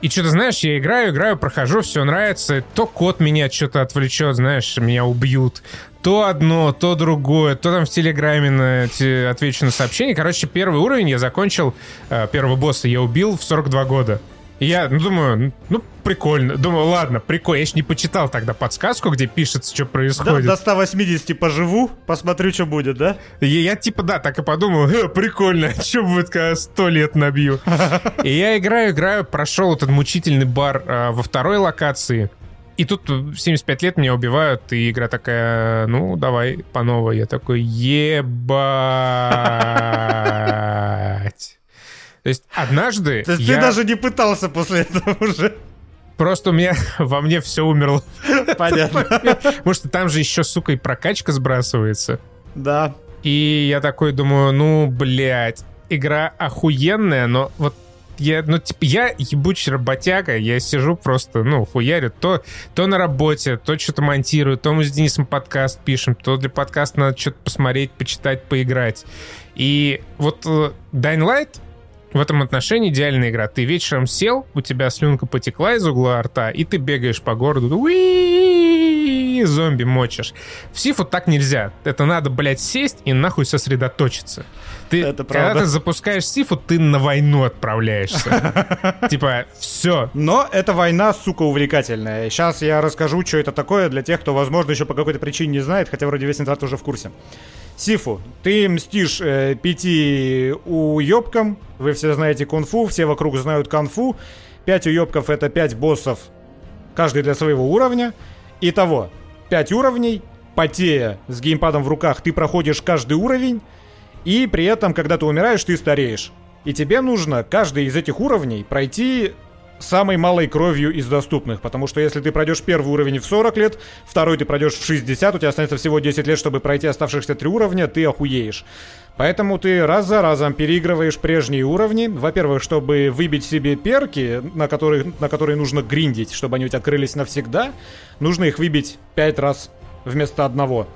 И что-то, знаешь, я играю, играю, прохожу, все нравится. То кот меня что-то отвлечет, знаешь, меня убьют то одно, то другое, то там в Телеграме на, отвечу на сообщение. Короче, первый уровень я закончил, э, первого босса я убил в 42 года. И я ну, думаю, ну, прикольно. Думаю, ладно, прикольно. Я ж не почитал тогда подсказку, где пишется, что происходит. До, до 180 поживу, посмотрю, что будет, да? И я типа, да, так и подумал, э, прикольно, что будет, когда 100 лет набью. И я играю, играю, прошел этот мучительный бар а, во второй локации. И тут в 75 лет меня убивают, и игра такая, ну, давай по новой. Я такой, ебать. То есть однажды То есть я... ты даже не пытался после этого уже? Просто у меня во мне все умерло. Понятно. Потому что там же еще, сука, и прокачка сбрасывается. Да. И я такой думаю, ну, блядь, игра охуенная, но вот я, ну, типа, я ебучий работяга, я сижу просто, ну, хуярю, то, то на работе, то что-то монтирую, то мы с Денисом подкаст пишем, то для подкаста надо что-то посмотреть, почитать, поиграть. И вот uh, Dying Light в этом отношении идеальная игра. Ты вечером сел, у тебя слюнка потекла из угла рта, и ты бегаешь по городу, уи зомби мочишь. В Сифу так нельзя. Это надо, блядь, сесть и нахуй сосредоточиться. Ты, Это когда правда. ты запускаешь Сифу, ты на войну отправляешься. Типа, все. Но эта война, сука, увлекательная. Сейчас я расскажу, что это такое для тех, кто, возможно, еще по какой-то причине не знает, хотя вроде весь интернет уже в курсе. Сифу, ты мстишь э, пяти уебкам, вы все знаете кунг-фу, все вокруг знают канфу. Пять уебков это пять боссов, каждый для своего уровня. Итого, пять уровней, потея с геймпадом в руках, ты проходишь каждый уровень, и при этом, когда ты умираешь, ты стареешь. И тебе нужно каждый из этих уровней пройти самой малой кровью из доступных, потому что если ты пройдешь первый уровень в 40 лет, второй ты пройдешь в 60, у тебя останется всего 10 лет, чтобы пройти оставшихся три уровня, ты охуеешь. Поэтому ты раз за разом переигрываешь прежние уровни. Во-первых, чтобы выбить себе перки, на которые, на которые нужно гриндить, чтобы они у тебя открылись навсегда, нужно их выбить 5 раз вместо одного.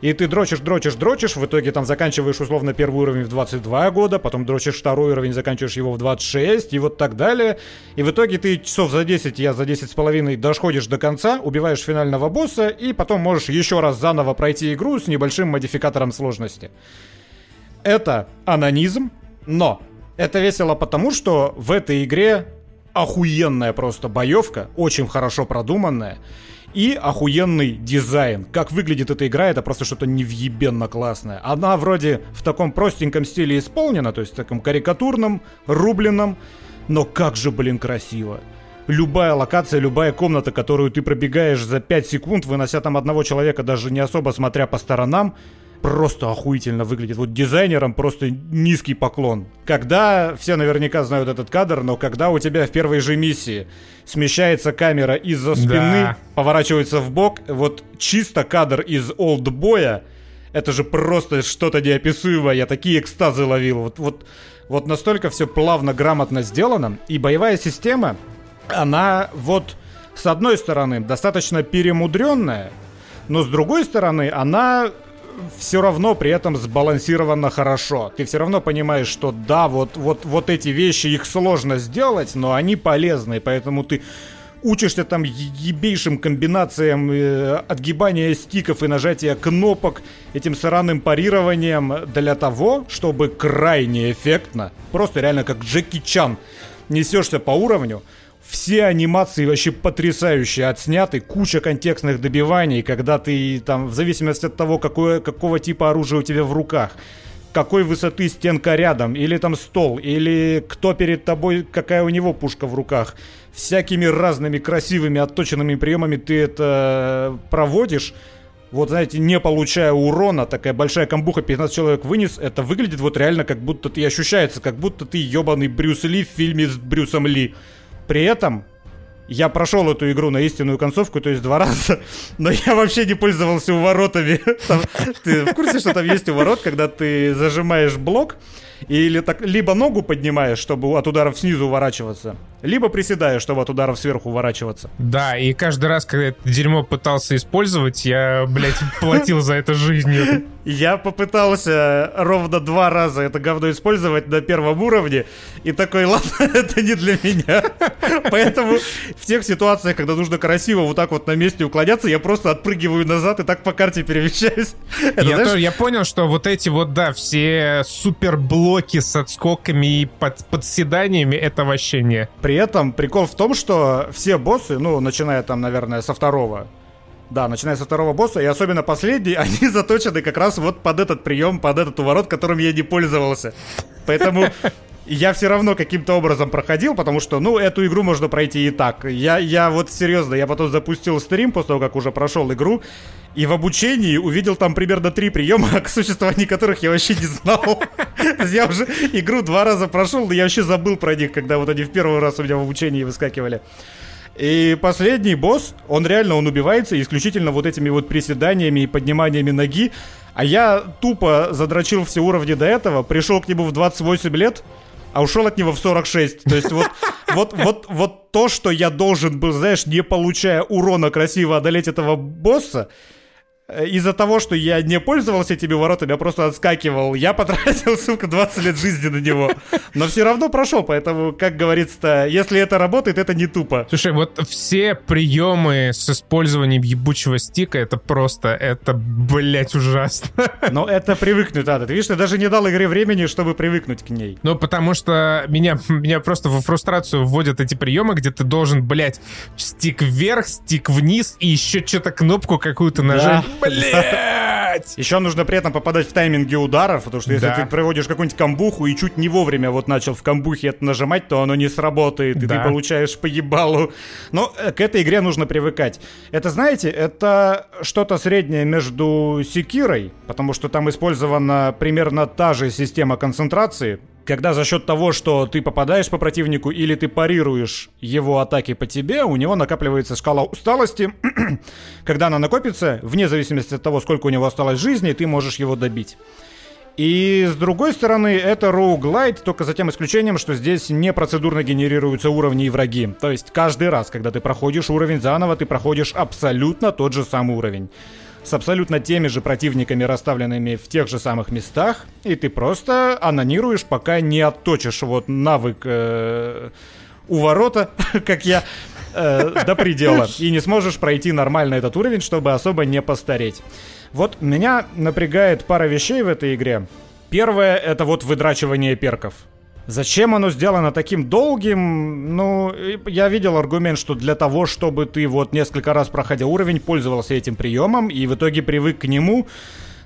И ты дрочишь, дрочишь, дрочишь, в итоге там заканчиваешь условно первый уровень в 22 года, потом дрочишь второй уровень, заканчиваешь его в 26 и вот так далее. И в итоге ты часов за 10, я за 10 с половиной доходишь до конца, убиваешь финального босса и потом можешь еще раз заново пройти игру с небольшим модификатором сложности. Это анонизм, но это весело потому, что в этой игре охуенная просто боевка, очень хорошо продуманная. И охуенный дизайн. Как выглядит эта игра, это просто что-то невъебенно классное. Она вроде в таком простеньком стиле исполнена, то есть в таком карикатурном, рубленном, но как же, блин, красиво. Любая локация, любая комната, которую ты пробегаешь за 5 секунд, вынося там одного человека, даже не особо смотря по сторонам, просто охуительно выглядит. Вот дизайнерам просто низкий поклон. Когда, все наверняка знают этот кадр, но когда у тебя в первой же миссии смещается камера из-за спины, Да. поворачивается в бок, вот чисто кадр из олдбоя, это же просто что-то неописуемое. Я такие экстазы ловил. Вот, вот, вот настолько все плавно, грамотно сделано. И боевая система, она вот с одной стороны достаточно перемудренная, но с другой стороны она все равно при этом сбалансировано хорошо. Ты все равно понимаешь, что да, вот, вот, вот эти вещи, их сложно сделать, но они полезны, поэтому ты учишься там ебейшим комбинациям э, отгибания стиков и нажатия кнопок, этим сраным парированием для того, чтобы крайне эффектно, просто реально как Джеки Чан, несешься по уровню, все анимации вообще потрясающие отсняты, куча контекстных добиваний, когда ты там, в зависимости от того, какое, какого типа оружия у тебя в руках, какой высоты стенка рядом, или там стол, или кто перед тобой, какая у него пушка в руках. Всякими разными красивыми отточенными приемами ты это проводишь. Вот, знаете, не получая урона, такая большая камбуха, 15 человек вынес, это выглядит вот реально как будто ты, ощущается, как будто ты ебаный Брюс Ли в фильме с Брюсом Ли. При этом я прошел эту игру на истинную концовку, то есть два раза, но я вообще не пользовался уворотами. Там, ты в курсе, что там есть уворот, когда ты зажимаешь блок, или так, либо ногу поднимаешь, чтобы от ударов снизу уворачиваться, либо приседаешь, чтобы от ударов сверху уворачиваться. Да, и каждый раз, когда это дерьмо пытался использовать, я, блядь, платил за это жизнью. Я попытался ровно два раза это говно использовать на первом уровне, и такой, ладно, это не для меня. Поэтому в тех ситуациях, когда нужно красиво вот так вот на месте уклоняться, я просто отпрыгиваю назад и так по карте перемещаюсь. Это, Я, знаешь, я понял, что вот эти вот, да, все суперблоки с отскоками и под, подседаниями, это вообще не. При этом прикол в том, что все боссы, ну, начиная там, наверное, со второго, да, начиная со второго босса, и особенно последний, они заточены как раз вот под этот прием, под этот уворот, которым я не пользовался. Поэтому я все равно каким-то образом проходил, потому что, ну, эту игру можно пройти и так. Я, я вот серьезно, я потом запустил стрим после того, как уже прошел игру, и в обучении увидел там примерно три приема, о существовании которых я вообще не знал. Я уже игру два раза прошел, но я вообще забыл про них, когда вот они в первый раз у меня в обучении выскакивали. И последний босс, он реально, он убивается исключительно вот этими вот приседаниями и подниманиями ноги. А я тупо задрочил все уровни до этого, пришел к нему в 28 лет, а ушел от него в 46. То есть вот, вот, вот, вот то, что я должен был, знаешь, не получая урона красиво одолеть этого босса, из-за того, что я не пользовался этими воротами, я просто отскакивал. Я потратил, сука, 20 лет жизни на него. Но все равно прошел, поэтому, как говорится, если это работает, это не тупо. Слушай, вот все приемы с использованием ебучего стика, это просто, это, блять, ужасно. Но это привыкнуть надо. Ты видишь, ты даже не дал игре времени, чтобы привыкнуть к ней. Ну, потому что меня, меня просто во фрустрацию вводят эти приемы, где ты должен, блять, стик вверх, стик вниз и еще что-то кнопку какую-то нажать. Да. Блять! Еще нужно при этом попадать в тайминги ударов, потому что если да. ты проводишь какую-нибудь камбуху и чуть не вовремя вот начал в камбухе это нажимать, то оно не сработает, и да. ты получаешь по ебалу. Но э, к этой игре нужно привыкать. Это, знаете, это что-то среднее между Секирой, потому что там использована примерно та же система концентрации, когда за счет того, что ты попадаешь по противнику или ты парируешь его атаки по тебе, у него накапливается шкала усталости. когда она накопится, вне зависимости от того, сколько у него осталось жизни, ты можешь его добить. И с другой стороны, это roguelite, только за тем исключением, что здесь не процедурно генерируются уровни и враги. То есть каждый раз, когда ты проходишь уровень заново, ты проходишь абсолютно тот же самый уровень с абсолютно теми же противниками, расставленными в тех же самых местах, и ты просто анонируешь, пока не отточишь вот навык э, у ворота, как я, э, до предела, и не сможешь пройти нормально этот уровень, чтобы особо не постареть. Вот меня напрягает пара вещей в этой игре. Первое — это вот выдрачивание перков. Зачем оно сделано таким долгим? Ну, я видел аргумент, что для того, чтобы ты вот несколько раз проходя уровень, пользовался этим приемом и в итоге привык к нему.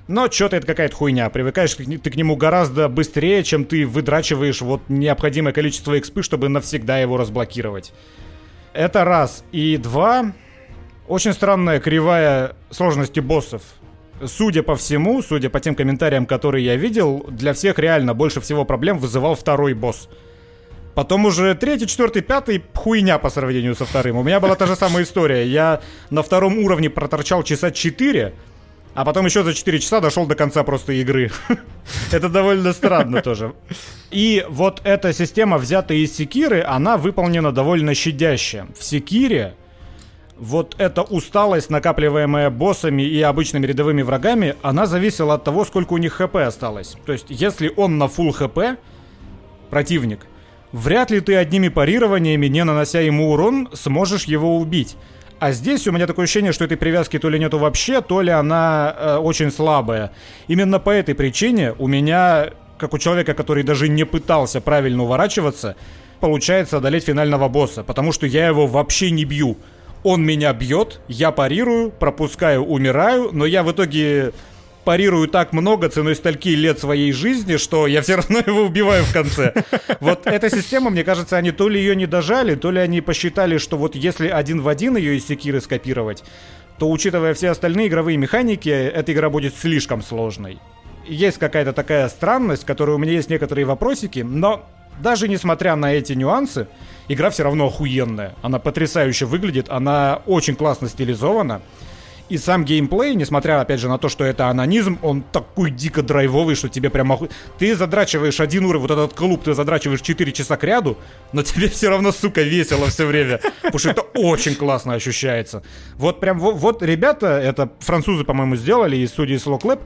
Но что-то это какая-то хуйня. Привыкаешь ты к нему гораздо быстрее, чем ты выдрачиваешь вот необходимое количество экспы, чтобы навсегда его разблокировать. Это раз. И два. Очень странная кривая сложности боссов судя по всему, судя по тем комментариям, которые я видел, для всех реально больше всего проблем вызывал второй босс. Потом уже третий, четвертый, пятый хуйня по сравнению со вторым. У меня была та же самая история. Я на втором уровне проторчал часа 4, а потом еще за 4 часа дошел до конца просто игры. Это довольно странно тоже. И вот эта система, взятая из Секиры, она выполнена довольно щадяще. В Секире вот эта усталость, накапливаемая боссами и обычными рядовыми врагами, она зависела от того, сколько у них хп осталось. То есть, если он на full хп, противник, вряд ли ты одними парированиями, не нанося ему урон, сможешь его убить. А здесь у меня такое ощущение, что этой привязки то ли нету вообще, то ли она э, очень слабая. Именно по этой причине у меня, как у человека, который даже не пытался правильно уворачиваться, получается одолеть финального босса, потому что я его вообще не бью. Он меня бьет, я парирую, пропускаю, умираю, но я в итоге парирую так много ценой стольки лет своей жизни, что я все равно его убиваю в конце. Вот эта система, мне кажется, они то ли ее не дожали, то ли они посчитали, что вот если один в один ее из секиры скопировать, то, учитывая все остальные игровые механики, эта игра будет слишком сложной. Есть какая-то такая странность, которой у меня есть некоторые вопросики, но даже несмотря на эти нюансы, игра все равно охуенная. Она потрясающе выглядит, она очень классно стилизована. И сам геймплей, несмотря, опять же, на то, что это анонизм, он такой дико драйвовый, что тебе прям оху... Ты задрачиваешь один уровень, вот этот клуб ты задрачиваешь 4 часа к ряду, но тебе все равно, сука, весело все время. Потому что это очень классно ощущается. Вот прям, вот, вот ребята, это французы, по-моему, сделали из студии Slow Clap,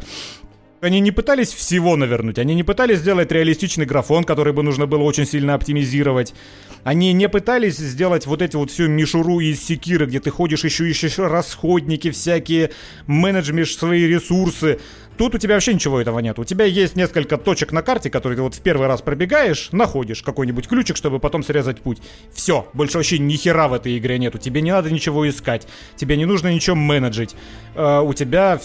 Они не пытались всего навернуть, они не пытались сделать реалистичный графон, который бы нужно было очень сильно оптимизировать. Они не пытались сделать вот эти вот всю мишуру из секиры, где ты ходишь, еще ищешь расходники всякие, менеджмешь свои ресурсы. Тут у тебя вообще ничего этого нет. У тебя есть несколько точек на карте, которые ты вот в первый раз пробегаешь, находишь какой-нибудь ключик, чтобы потом срезать путь. Все, больше вообще ни хера в этой игре нету. Тебе не надо ничего искать, тебе не нужно ничего менеджить. Э, у тебя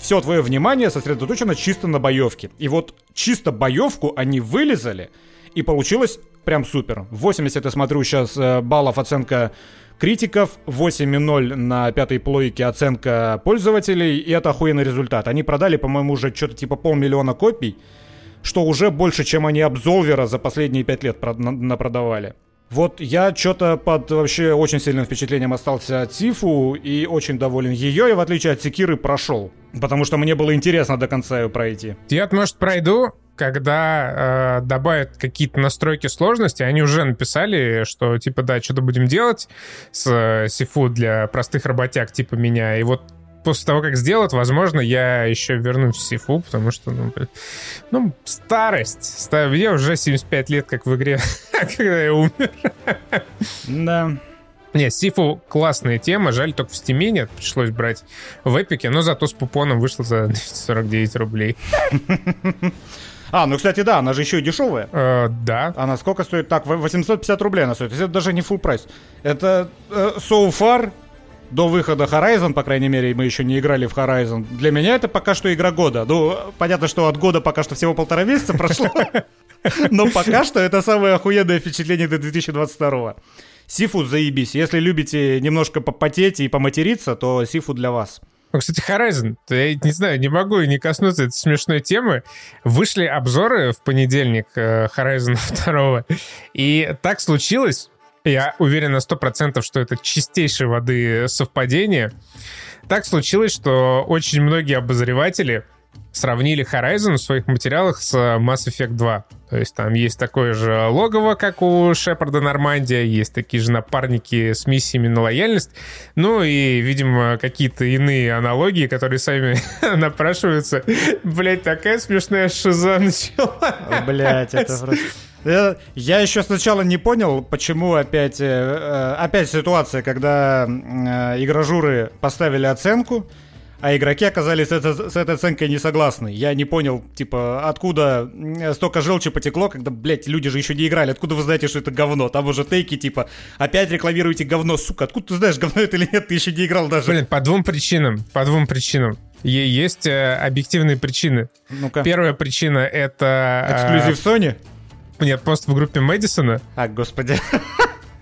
все твое внимание сосредоточено чисто на боевке. И вот чисто боевку они вылезали, и получилось прям супер. 80 я смотрю сейчас э, баллов оценка критиков, 8,0 на пятой плойке оценка пользователей, и это охуенный результат. Они продали, по-моему, уже что-то типа полмиллиона копий, что уже больше, чем они Absolver за последние 5 лет напродавали. Вот я что-то под вообще очень сильным впечатлением остался от Сифу и очень доволен ее, и в отличие от Секиры прошел. Потому что мне было интересно до конца ее пройти. Я, может, пройду, когда э, добавят какие-то настройки сложности, они уже написали, что типа да, что-то будем делать с э, Сифу для простых работяг типа меня. И вот после того, как сделают, возможно, я еще вернусь в Сифу, потому что, ну, ну старость. Мне уже 75 лет, как в игре, когда я умер. Да. Не, Сифу классная тема, жаль, только в стиме нет, пришлось брать в эпике, но зато с купоном вышло за 249 рублей. А, ну, кстати, да, она же еще и дешевая. Э, да. Она сколько стоит? Так, 850 рублей она стоит. Это даже не full price. Это э, so far до выхода Horizon, по крайней мере, мы еще не играли в Horizon. Для меня это пока что игра года. Ну, понятно, что от года пока что всего полтора месяца прошло. Но пока что это самое охуенное впечатление до 2022. Сифу заебись. Если любите немножко попотеть и поматериться, то Сифу для вас. Ну, кстати, Horizon, я не знаю, не могу не коснуться этой смешной темы. Вышли обзоры в понедельник э, Horizon 2, и так случилось, я уверен на 100%, что это чистейшей воды совпадение. Так случилось, что очень многие обозреватели сравнили Horizon в своих материалах с Mass Effect 2. То есть там есть такое же логово, как у Шепарда Нормандия, есть такие же напарники с миссиями на лояльность, ну и, видимо, какие-то иные аналогии, которые сами напрашиваются. Блять, такая смешная шиза начала. Блять, это просто... Я, я еще сначала не понял, почему опять, э, э опять ситуация, когда э, игражуры поставили оценку, а игроки оказались с, это, с этой оценкой не согласны. Я не понял, типа, откуда столько желчи потекло, когда, блядь, люди же еще не играли. Откуда вы знаете, что это говно? Там уже тейки, типа, опять рекламируете говно, сука. Откуда ты знаешь, говно это или нет? Ты еще не играл даже. Блин, по двум причинам. По двум причинам. Есть э, объективные причины. Ну-ка. Первая причина — это... Эксклюзив э, Sony? Нет, пост в группе Мэдисона. А, господи.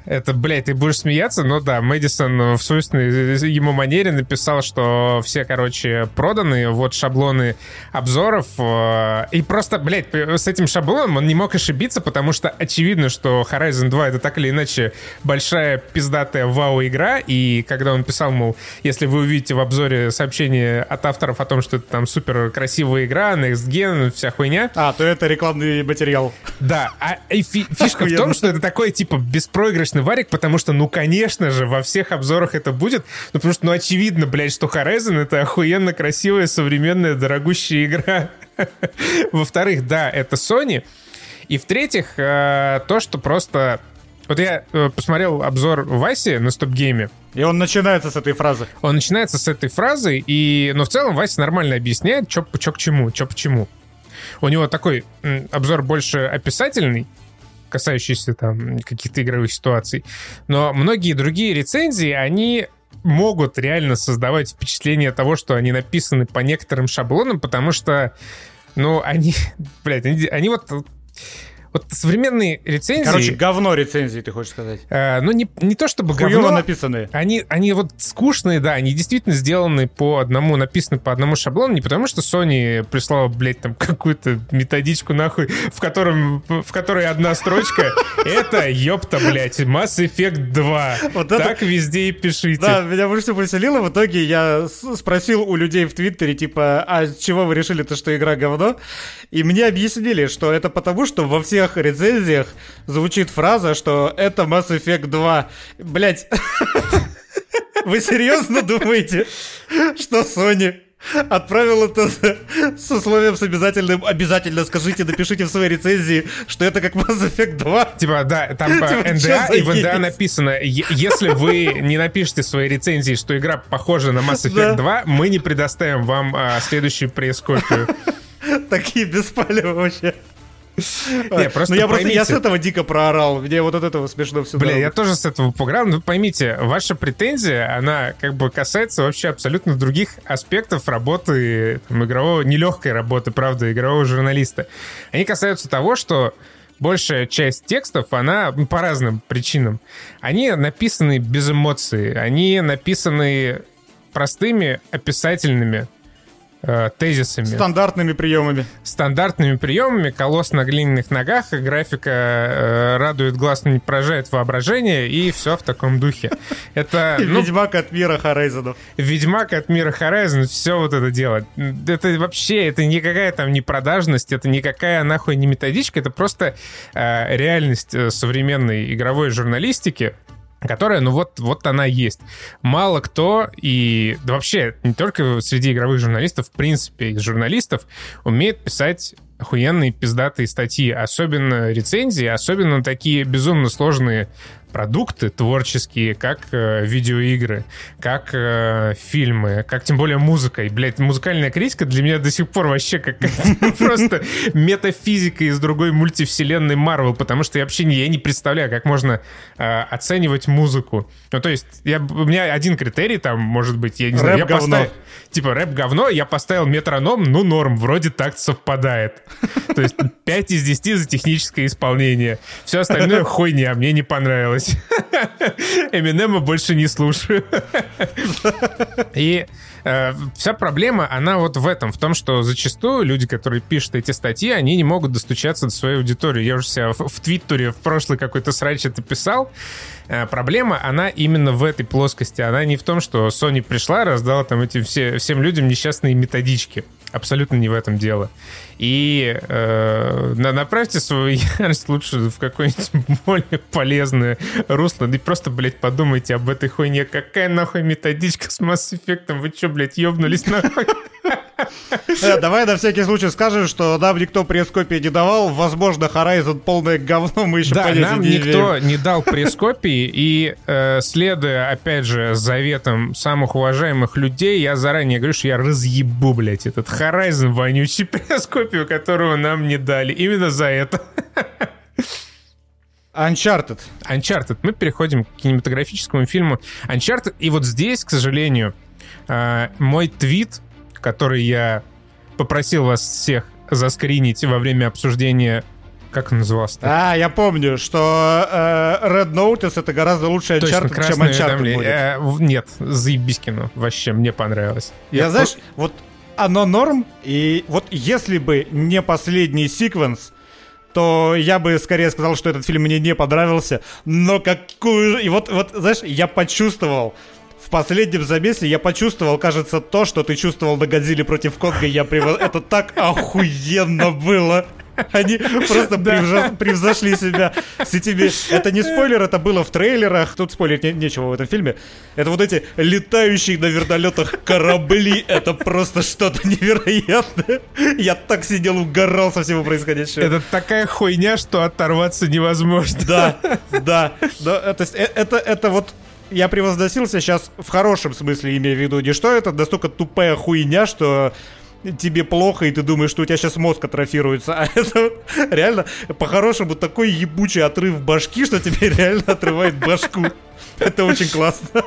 Это, блядь, ты будешь смеяться, но да, Мэдисон в свойственной ему манере написал, что все, короче, проданы, вот шаблоны обзоров. Э, и просто, блядь, с этим шаблоном он не мог ошибиться, потому что очевидно, что Horizon 2 это так или иначе большая пиздатая вау-игра, и когда он писал, мол, если вы увидите в обзоре сообщение от авторов о том, что это там супер красивая игра, Next Gen, вся хуйня. А, то это рекламный материал. Да, а и фи фишка в том, что это такой, типа, беспроигрышный конечно, варик, потому что, ну, конечно же, во всех обзорах это будет, ну, потому что, ну, очевидно, блядь, что Horizon — это охуенно красивая, современная, дорогущая игра. Во-вторых, да, это Sony. И в-третьих, э, то, что просто... Вот я э, посмотрел обзор Васи на стоп-гейме. И он начинается с этой фразы. Он начинается с этой фразы, и... но в целом Вася нормально объясняет, что к чему, что почему. У него такой обзор больше описательный, касающиеся там каких-то игровых ситуаций. Но многие другие рецензии, они могут реально создавать впечатление того, что они написаны по некоторым шаблонам, потому что, ну, они, блядь, они, они вот вот современные рецензии... Короче, говно рецензии, ты хочешь сказать? Э, ну, не, не то чтобы Хуёво говно... написанные. Они, они вот скучные, да, они действительно сделаны по одному, написаны по одному шаблону, не потому что Sony прислала, блядь, там какую-то методичку нахуй, в, котором, в которой одна строчка — это, ёпта, блядь, Mass Effect 2. Вот так везде и пишите. Да, меня больше всего поселило. В итоге я спросил у людей в Твиттере, типа, а чего вы решили-то, что игра говно? И мне объяснили, что это потому, что во всех всех рецензиях звучит фраза, что это Mass Effect 2. Блять, вы серьезно думаете, что Sony отправил это с условием с обязательным «Обязательно скажите, напишите в своей рецензии, что это как Mass Effect 2». Типа, да, там типа, НДА, и в НДА написано, если вы не напишете в своей рецензии, что игра похожа на Mass Effect 2, мы не предоставим вам а, следующую пресс-копию. Такие беспалевые вообще. Не, просто ну я просто я с этого дико проорал. Мне вот от этого смешно все. Бля, я тоже с этого поиграл. Но поймите, ваша претензия, она как бы касается вообще абсолютно других аспектов работы там, игрового, нелегкой работы, правда, игрового журналиста. Они касаются того, что большая часть текстов, она ну, по разным причинам, они написаны без эмоций, они написаны простыми описательными э, тезисами. Стандартными приемами. Стандартными приемами, колосс на глиняных ногах, графика э, радует глаз, не поражает воображение, и все в таком духе. Это, ну, Ведьмак от мира Хорайзенов. Ведьмак от мира Хорайзен, все вот это дело. Это вообще, это никакая там не продажность, это никакая нахуй не методичка, это просто э, реальность э, современной игровой журналистики, которая, ну вот, вот она есть. Мало кто, и да вообще не только среди игровых журналистов, в принципе, из журналистов умеет писать охуенные пиздатые статьи, особенно рецензии, особенно такие безумно сложные продукты творческие, как э, видеоигры, как э, фильмы, как тем более музыка. И, блядь, музыкальная критика для меня до сих пор вообще какая-то просто метафизика из другой мультивселенной Марвел, потому что я вообще не, я не представляю, как можно э, оценивать музыку. Ну, то есть, я, у меня один критерий там, может быть, я не знаю, я поставил... Типа, рэп говно, я поставил метроном, ну, норм, вроде так совпадает. То есть, 5 из 10 за техническое исполнение. Все остальное хуйня, мне не понравилось делать. Эминема больше не слушаю. И э, вся проблема, она вот в этом, в том, что зачастую люди, которые пишут эти статьи, они не могут достучаться до своей аудитории. Я уже себя в, в Твиттере в прошлый какой-то срач это писал. Э, проблема, она именно в этой плоскости. Она не в том, что Sony пришла, раздала там этим все, всем людям несчастные методички. Абсолютно не в этом дело. И э, направьте свою ярость лучше в какое-нибудь более полезное русло. И просто, блядь, подумайте об этой хуйне. Какая нахуй методичка с Mass Effect? Вы что, блядь, ёбнулись нахуй? Э, давай на всякий случай скажем, что нам никто пресс-копии не давал. Возможно, Horizon полное говно, мы еще да, нам не никто не дал пресс-копии, и э, следуя, опять же, заветам самых уважаемых людей, я заранее говорю, что я разъебу, блядь, этот Horizon вонючий пресс-копию, которую нам не дали. Именно за это. Uncharted. Uncharted. Мы переходим к кинематографическому фильму Uncharted. И вот здесь, к сожалению, э, мой твит который я попросил вас всех заскринить во время обсуждения как он назывался? -то? А, я помню, что э, Red Notice это гораздо лучше Uncharted, Точно, чем Uncharted будет. Э, нет, заебись кино. Вообще, мне понравилось. Я, я знаешь, вот оно норм, и вот если бы не последний секвенс, то я бы скорее сказал, что этот фильм мне не понравился. Но какую... И вот, вот знаешь, я почувствовал, в последнем замесе я почувствовал, кажется, то, что ты чувствовал на Годзилле против Конга. Я прев... Это так охуенно было. Они просто превзошли себя с этими... Это не спойлер, это было в трейлерах. Тут спойлерить не, нечего в этом фильме. Это вот эти летающие на вертолетах корабли. Это просто что-то невероятное. Я так сидел, угорал со всего происходящего. Это такая хуйня, что оторваться невозможно. Да, да. да это, э, это, это вот я превозносился сейчас в хорошем смысле, имея в виду, не что это настолько тупая хуйня, что тебе плохо, и ты думаешь, что у тебя сейчас мозг атрофируется. А это реально, по-хорошему, такой ебучий отрыв башки, что тебе реально отрывает башку. Это очень классно.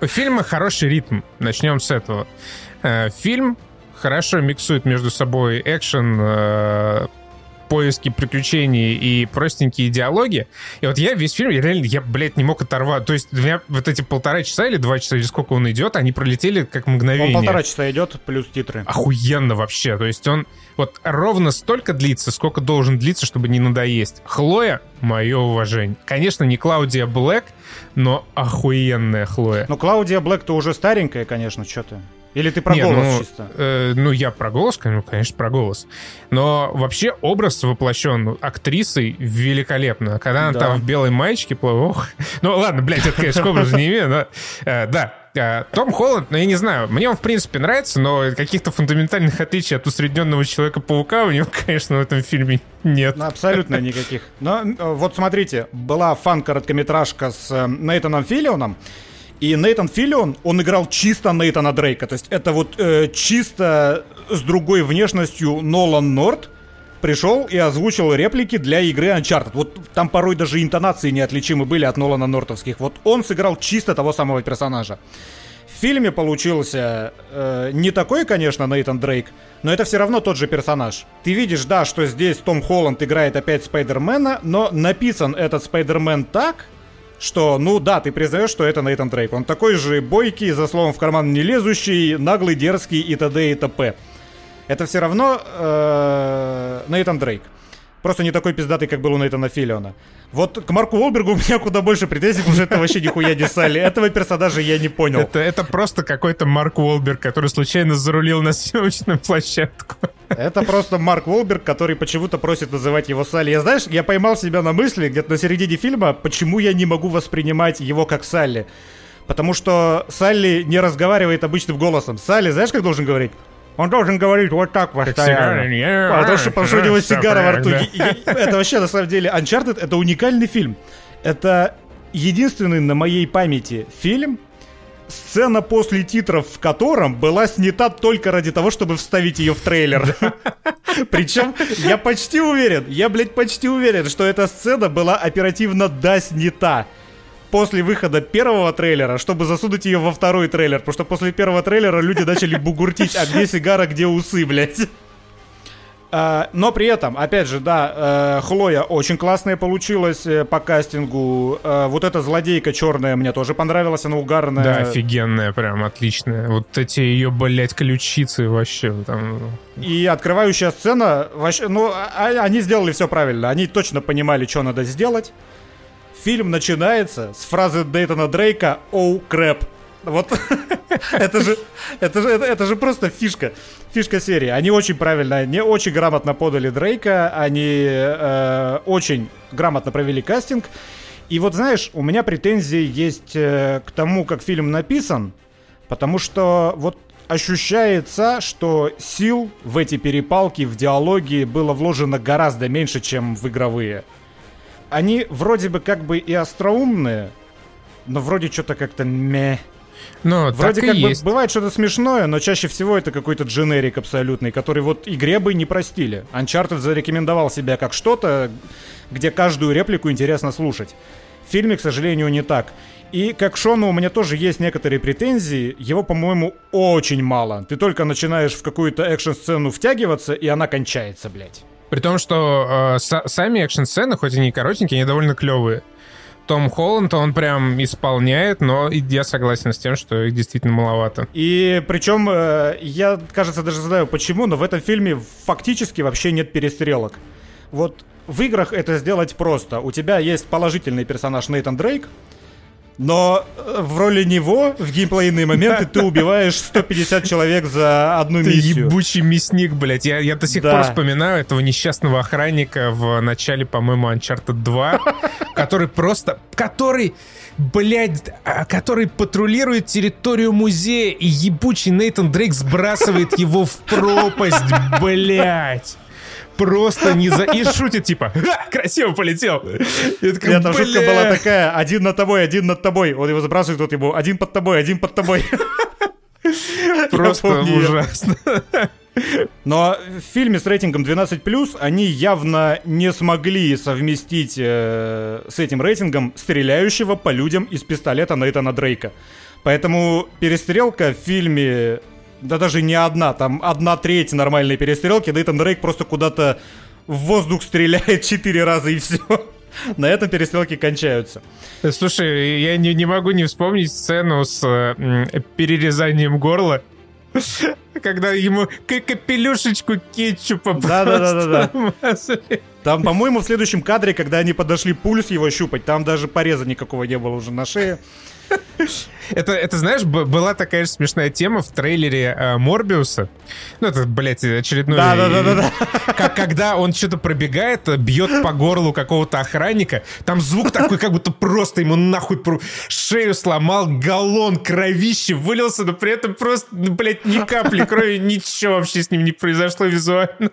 У фильма хороший ритм. Начнем с этого. Э, фильм хорошо миксует между собой экшен, э, поиски приключений и простенькие диалоги. И вот я весь фильм, я реально, я, блядь, не мог оторвать. То есть у меня вот эти полтора часа или два часа, или сколько он идет, они пролетели как мгновение. Он полтора часа идет, плюс титры. Охуенно вообще. То есть он вот ровно столько длится, сколько должен длиться, чтобы не надоесть. Хлоя, мое уважение. Конечно, не Клаудия Блэк, но охуенная Хлоя. Ну, Клаудия Блэк-то уже старенькая, конечно, что ты. Или ты про Не, голос ну, чисто? э, ну, я про голос, ну, конечно, про голос. Но вообще образ воплощен актрисой великолепно. Когда она Да. там в белой маечке плывет... Ну, ладно, блядь, это, конечно, к образу не имею, но... э, да, э, Том Холланд, ну, я не знаю, мне он, в принципе, нравится, но каких-то фундаментальных отличий от усредненного Человека-паука у него, конечно, в этом фильме нет. Ну, абсолютно никаких. Но э, вот смотрите, была фан-короткометражка с э, Нейтаном Филлионом, и Нейтан Филлион, он играл чисто Нейтана Дрейка. То есть это вот э, чисто с другой внешностью Нолан Норт пришел и озвучил реплики для игры Uncharted. Вот там порой даже интонации неотличимы были от Нолана Нортовских. Вот он сыграл чисто того самого персонажа. В фильме получился э, не такой, конечно, Нейтан Дрейк, но это все равно тот же персонаж. Ты видишь, да, что здесь Том Холланд играет опять Спайдермена, но написан этот Спайдермен так, что, ну да, ты признаешь, что это Нейтан Дрейк. Он такой же бойкий, за словом в карман не лезущий, наглый, дерзкий и т.д. и т.п. Это все равно э, Нейтан Дрейк. Просто не такой пиздатый, как был у Нейтана Филлиона. Вот к Марку Уолбергу у меня куда больше претензий, потому что это вообще нихуя не Салли. Этого персонажа я не понял. Это, это просто какой-то Марк Уолберг, который случайно зарулил на съемочную площадку. Это просто Марк Уолберг, который почему-то просит называть его Салли. Я, знаешь, я поймал себя на мысли где-то на середине фильма, почему я не могу воспринимать его как Салли. Потому что Салли не разговаривает обычным голосом. Салли, знаешь, как должен говорить? Он должен говорить вот так постоянно. Потому что, потому что у него сигара во рту. Да. Это вообще, на самом деле, Uncharted — это уникальный фильм. Это единственный на моей памяти фильм, сцена после титров в котором была снята только ради того, чтобы вставить ее в трейлер. Причем я почти уверен, я, блядь, почти уверен, что эта сцена была оперативно доснята после выхода первого трейлера, чтобы засунуть ее во второй трейлер. Потому что после первого трейлера люди начали бугуртить, а где сигара, где усы, блядь. А, Но при этом, опять же, да, э, Хлоя очень классная получилась э, по кастингу. Э, Вот эта злодейка черная мне тоже понравилась, она угарная. Да, офигенная, прям отличная. Вот эти ее, блядь, ключицы вообще там. И открывающая сцена, вообще, ну, а- а- они сделали все правильно. Они точно понимали, что надо сделать. Фильм начинается с фразы Дейтона Дрейка «Оу, крэп». Вот это же, это же, это, это же просто фишка, фишка серии. Они очень правильно, они очень грамотно подали Дрейка, они э, очень грамотно провели кастинг. И вот знаешь, у меня претензии есть э, к тому, как фильм написан, потому что вот ощущается, что сил в эти перепалки, в диалоги было вложено гораздо меньше, чем в игровые. Они вроде бы как бы и остроумные, но вроде что-то как-то мeh. Ну, Вроде как бы есть. бывает что-то смешное, но чаще всего это какой-то дженерик абсолютный, который вот игре бы не простили. Uncharted зарекомендовал себя как что-то, где каждую реплику интересно слушать. В фильме, к сожалению, не так. И как Шону у меня тоже есть некоторые претензии. Его, по-моему, очень мало. Ты только начинаешь в какую-то экшн-сцену втягиваться, и она кончается, блядь. При том, что э, са- сами экшн-сцены, хоть они и коротенькие, они довольно клевые. Том Холланд, он прям исполняет, но я согласен с тем, что их действительно маловато. И причем, э, я, кажется, даже знаю почему, но в этом фильме фактически вообще нет перестрелок. Вот в играх это сделать просто. У тебя есть положительный персонаж Нейтан Дрейк, но э, в роли него в геймплейные моменты ты убиваешь 150 человек за одну Ты миссию. ебучий мясник, блядь. Я, я до сих Да. пор вспоминаю этого несчастного охранника в начале, по-моему, Uncharted 2, который просто... Который... Блядь, а, который патрулирует территорию музея, и ебучий Нейтан Дрейк сбрасывает его в пропасть, блядь. Просто не за... И шутит, типа, «Ха, красиво полетел. Я такой, Нет, там шутка была такая, один над тобой, один над тобой. Он его сбрасывает, тот ему, один под тобой, один под тобой. Просто ужасно. Но в фильме с рейтингом 12+, они явно не смогли совместить э, с этим рейтингом стреляющего по людям из пистолета Нейтана Дрейка. Поэтому перестрелка в фильме, да даже не одна, там одна треть нормальной перестрелки, Нейтан Дрейк просто куда-то в воздух стреляет четыре раза и все. На этом перестрелки кончаются. Слушай, я не, не могу не вспомнить сцену с э, перерезанием горла. Когда ему капелюшечку кетчупа Да-да-да-да-да. просто мазали. Там, по-моему, в следующем кадре, когда они подошли пульс его щупать, там даже пореза никакого не было уже на шее. Это, это, знаешь, была такая же смешная тема в трейлере э, Морбиуса. Ну, это, блядь, очередной... Да, да, да, да, да. Как, когда он что-то пробегает, бьет по горлу какого-то охранника, там звук такой, как будто просто ему нахуй шею сломал, галлон кровищи вылился, но при этом просто, ну, блядь, ни капли крови, ничего вообще с ним не произошло визуально.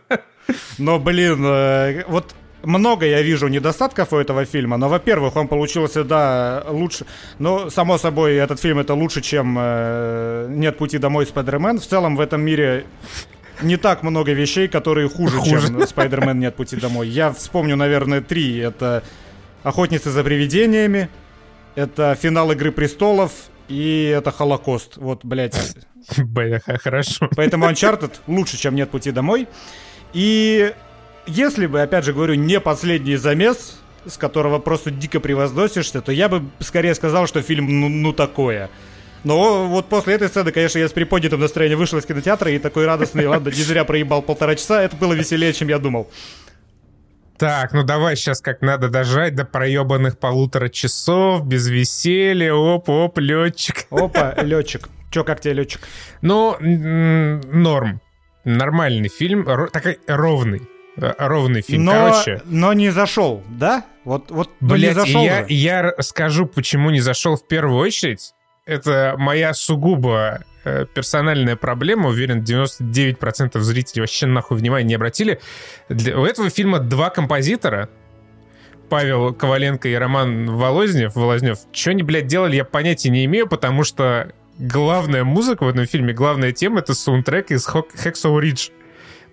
Но, блин, э, вот много я вижу недостатков у этого фильма, но, во-первых, он получился, да, лучше. Ну, само собой, этот фильм это лучше, чем э, «Нет пути домой» Спайдермен. В целом в этом мире не так много вещей, которые хуже, хуже. чем Спайдермен «Нет пути домой». Я вспомню, наверное, три. Это «Охотницы за привидениями», это финал «Игры престолов» и это «Холокост». Вот, блядь. Бляха, хорошо. Поэтому Uncharted лучше, чем «Нет пути домой». И если бы, опять же говорю, не последний замес, с которого просто дико превозносишься, то я бы скорее сказал, что фильм ну, ну такое. Но вот после этой сцены, конечно, я с приподнятым настроением вышел из кинотеатра и такой радостный, ладно, не зря проебал полтора часа, это было веселее, чем я думал. Так, ну давай сейчас как надо дожать до проебанных полутора часов, без веселья, оп-оп, летчик. Опа, летчик. Че, как тебе летчик? Ну, норм. Нормальный фильм, такой ровный. Э, ровный фильм. Но, Короче. Но не зашел, да? Вот, вот Блять, не зашел я, я скажу, почему не зашел в первую очередь. Это моя сугубо э, персональная проблема. Уверен, 99% зрителей вообще нахуй внимания не обратили. Для, у этого фильма два композитора. Павел Коваленко и Роман Волознев. Волознев. Что они, блядь, делали, я понятия не имею, потому что главная музыка в этом фильме, главная тема — это саундтрек из Hacksaw Ridge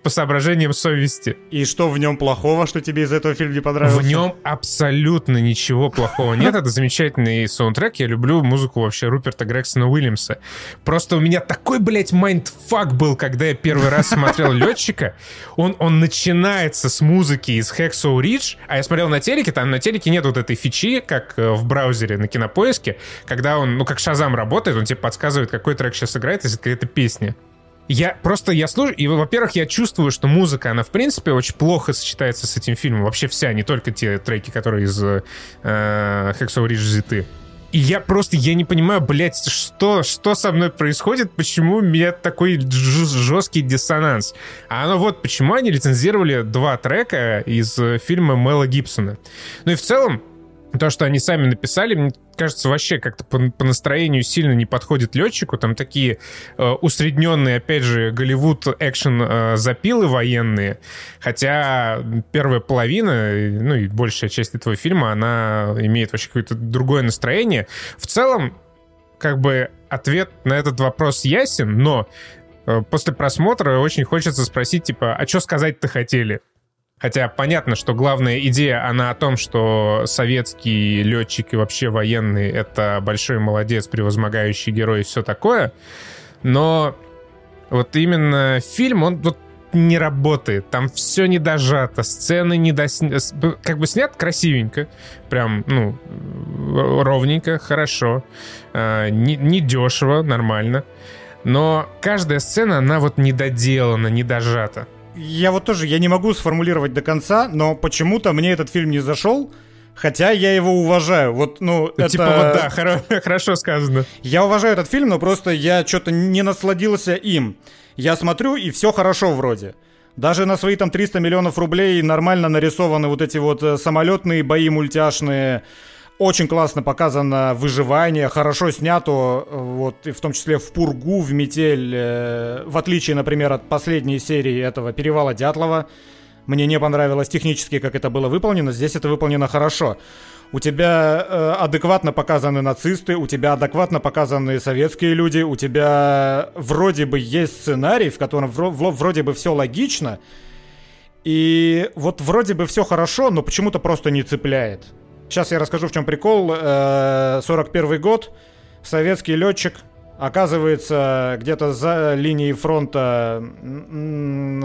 по соображениям совести. И что в нем плохого, что тебе из этого фильма не понравился? В нем абсолютно ничего плохого нет. Это замечательный саундтрек. Я люблю музыку вообще Руперта Грегсона-Уильямса. Просто у меня такой, блядь, mindfuck был, когда я первый раз смотрел «Летчика». Он, он начинается с музыки из Hexo Ridge, а я смотрел на телеке, там на телеке нет вот этой фичи, как э, в браузере на кинопоиске, когда он, ну, как Шазам работает, он тебе подсказывает, какой трек сейчас играет, если какая-то песня. Я просто, я слушаю, и, во-первых, я чувствую, что музыка, она, в принципе, очень плохо сочетается с этим фильмом. Вообще вся, не только те треки, которые из э, Hexo Ridge взяты. И я просто, я не понимаю, блядь, что, что со мной происходит, почему у меня такой жесткий диссонанс. А оно вот, почему они лицензировали два трека из фильма Мэла Гибсона. Ну и в целом, то, что они сами написали, мне кажется, вообще как-то по, по настроению сильно не подходит летчику. Там такие э, усредненные, опять же, Голливуд экшен э, запилы военные. Хотя первая половина, ну и большая часть этого фильма, она имеет вообще какое-то другое настроение. В целом, как бы ответ на этот вопрос ясен, но э, после просмотра очень хочется спросить, типа, а что сказать-то хотели? Хотя понятно, что главная идея, она о том, что советский летчик и вообще военный — это большой молодец, превозмогающий герой и все такое. Но вот именно фильм, он вот не работает. Там все не дожато, сцены не дос... Как бы снят красивенько, прям, ну, ровненько, хорошо, а, не, не дешево, нормально. Но каждая сцена, она вот недоделана, не дожата я вот тоже, я не могу сформулировать до конца, но почему-то мне этот фильм не зашел. Хотя я его уважаю. Вот, ну, ну типа, это... Типа вот да, хоро- хорошо сказано. Я уважаю этот фильм, но просто я что-то не насладился им. Я смотрю, и все хорошо вроде. Даже на свои там 300 миллионов рублей нормально нарисованы вот эти вот э, самолетные бои мультяшные, очень классно показано выживание, хорошо снято, вот, и в том числе в пургу, в метель, э, в отличие, например, от последней серии этого «Перевала Дятлова». Мне не понравилось технически, как это было выполнено, здесь это выполнено хорошо. У тебя э, адекватно показаны нацисты, у тебя адекватно показаны советские люди, у тебя вроде бы есть сценарий, в котором вро- вроде бы все логично, и вот вроде бы все хорошо, но почему-то просто не цепляет. Сейчас я расскажу, в чем прикол. 41 э, год. Советский летчик оказывается где-то за линией фронта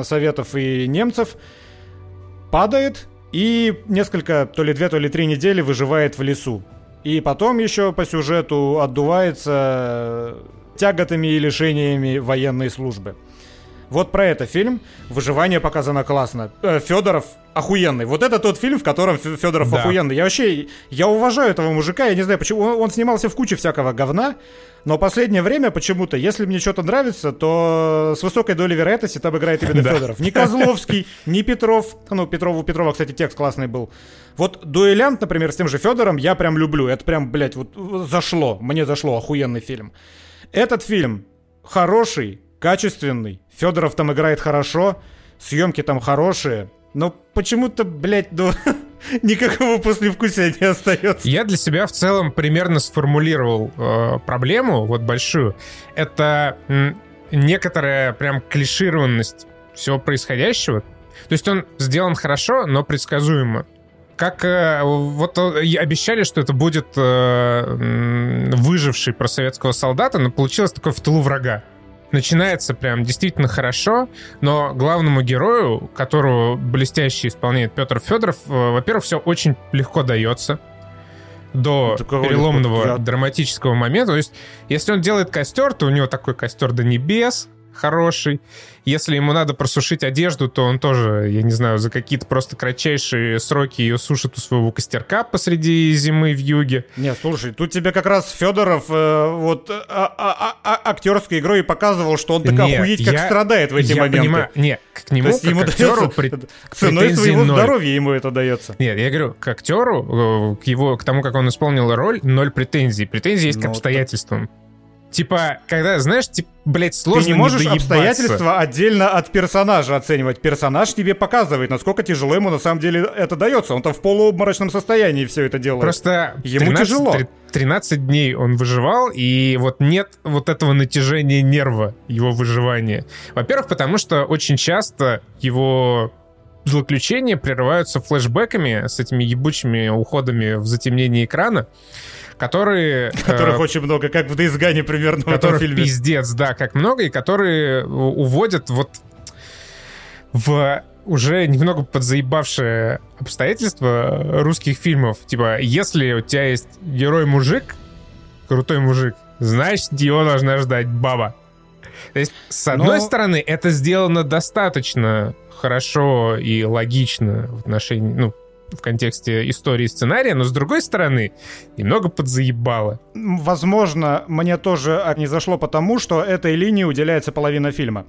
Советов и немцев. Падает и несколько, то ли две, то ли три недели выживает в лесу. И потом еще по сюжету отдувается тяготами и лишениями военной службы. Вот про это фильм. Выживание показано классно. Э, Федоров охуенный. Вот это тот фильм, в котором Федоров да. охуенный. Я вообще, я уважаю этого мужика. Я не знаю, почему он, он снимался в куче всякого говна. Но последнее время почему-то, если мне что-то нравится, то с высокой долей вероятности там играет именно да. Федоров. Не Козловский, не Петров. Ну, Петров, у Петрова, кстати, текст классный был. Вот «Дуэлянт», например, с тем же Федором, я прям люблю. Это прям, блядь, вот зашло. Мне зашло охуенный фильм. Этот фильм хороший, качественный. Федоров там играет хорошо, съемки там хорошие. Но почему-то, блядь, ну, никакого послевкусия не остается. Я для себя в целом примерно сформулировал э, проблему, вот большую. Это некоторая прям клишированность всего происходящего. То есть он сделан хорошо, но предсказуемо. Как э, вот э, обещали, что это будет э, выживший про советского солдата, но получилось такое в тылу врага начинается прям действительно хорошо, но главному герою, которого блестяще исполняет Петр Федоров, э, во-первых, все очень легко дается до переломного драматического момента. То есть, если он делает костер, то у него такой костер до небес, хороший. Если ему надо просушить одежду, то он тоже, я не знаю, за какие-то просто кратчайшие сроки ее сушит у своего костерка посреди зимы в юге. Не, слушай, тут тебе как раз Федоров э, вот а, а, а, актерской игрой показывал, что он так не, охуеть как я, страдает в эти я моменты. Понимаю, не, к нему, как ему актеру, при, ценой своего здоровья ему это дается. Нет, я говорю, к актеру, к его, к тому, как он исполнил роль, ноль претензий. Претензии есть ну, к обстоятельствам. Так... Типа, когда, знаешь, типа, блядь, сложно Ты не можешь не обстоятельства отдельно от персонажа оценивать. Персонаж тебе показывает, насколько тяжело ему на самом деле это дается. Он там в полуобморочном состоянии все это делает. Просто ему 13, тяжело. 13 дней он выживал, и вот нет вот этого натяжения нерва его выживания. Во-первых, потому что очень часто его злоключения прерываются флешбэками с этими ебучими уходами в затемнение экрана которые... Которых э, очень много, как в Gone примерно в этом фильме. пиздец, да, как много, и которые уводят вот в уже немного подзаебавшие обстоятельства русских фильмов. Типа, если у тебя есть герой-мужик, крутой мужик, значит, его должна ждать баба. То есть, с одной Но... стороны, это сделано достаточно хорошо и логично в отношении, ну, в контексте истории сценария, но с другой стороны, немного подзаебало. Возможно, мне тоже не зашло потому, что этой линии уделяется половина фильма.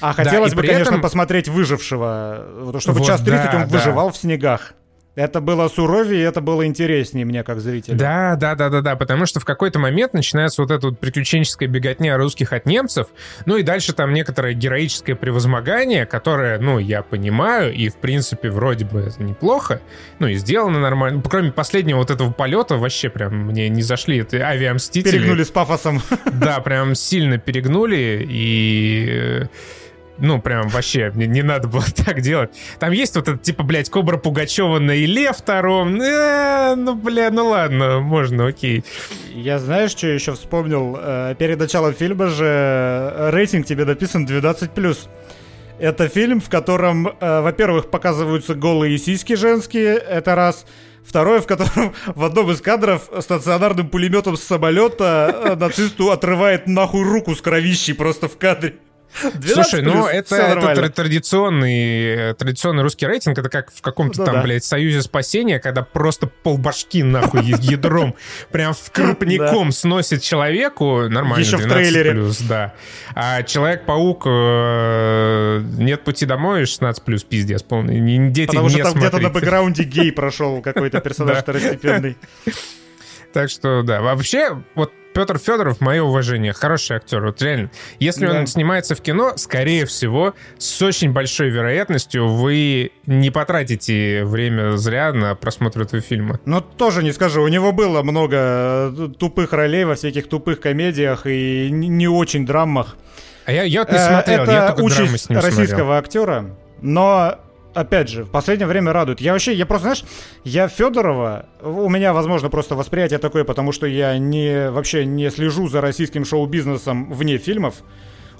А хотелось да, бы, конечно, этом... посмотреть выжившего, чтобы вот, час 30 да, он да. выживал в снегах. Это было суровее, это было интереснее мне как зрителю. Да, да, да, да, да, потому что в какой-то момент начинается вот эта вот приключенческая беготня русских от немцев, ну и дальше там некоторое героическое превозмогание, которое, ну, я понимаю, и в принципе вроде бы это неплохо, ну и сделано нормально. Кроме последнего вот этого полета вообще прям мне не зашли это авиамстители. Перегнули с пафосом. Да, прям сильно перегнули и э, ну, прям вообще, мне не надо было так делать. Там есть вот этот, типа, блядь, Кобра Пугачева на Иле втором. Э, ну, бля, ну ладно, можно, окей. Я знаешь, что еще вспомнил? Э, перед началом фильма же э, рейтинг тебе написан 12+. Это фильм, в котором, э, во-первых, показываются голые сиськи женские, это раз. Второе, в котором в одном из кадров стационарным пулеметом с самолета нацисту отрывает нахуй руку с кровищей просто в кадре. Слушай, ну это, это традиционный, традиционный русский рейтинг. Это как в каком-то ну, там, да. блядь, союзе спасения, когда просто полбашки нахуй ядром прям в крупником сносит человеку. Нормально, Еще в трейлере. плюс, да. А Человек-паук э, нет пути домой, 16 плюс, пиздец полный. Дети Потому что там где-то на бэкграунде гей прошел какой-то персонаж второстепенный. Так что, да. Вообще, вот Петр Федоров, мое уважение, хороший актер. Вот реально. Если да. он снимается в кино, скорее всего, с очень большой вероятностью вы не потратите время зря на просмотр этого фильма. Ну, тоже не скажу. У него было много э, тупых ролей во всяких тупых комедиях и не очень драмах. А я, я вот не смотрел, Это я только участь с ним российского смотрел. актера, но опять же, в последнее время радует. Я вообще, я просто, знаешь, я Федорова, у меня, возможно, просто восприятие такое, потому что я не, вообще не слежу за российским шоу-бизнесом вне фильмов.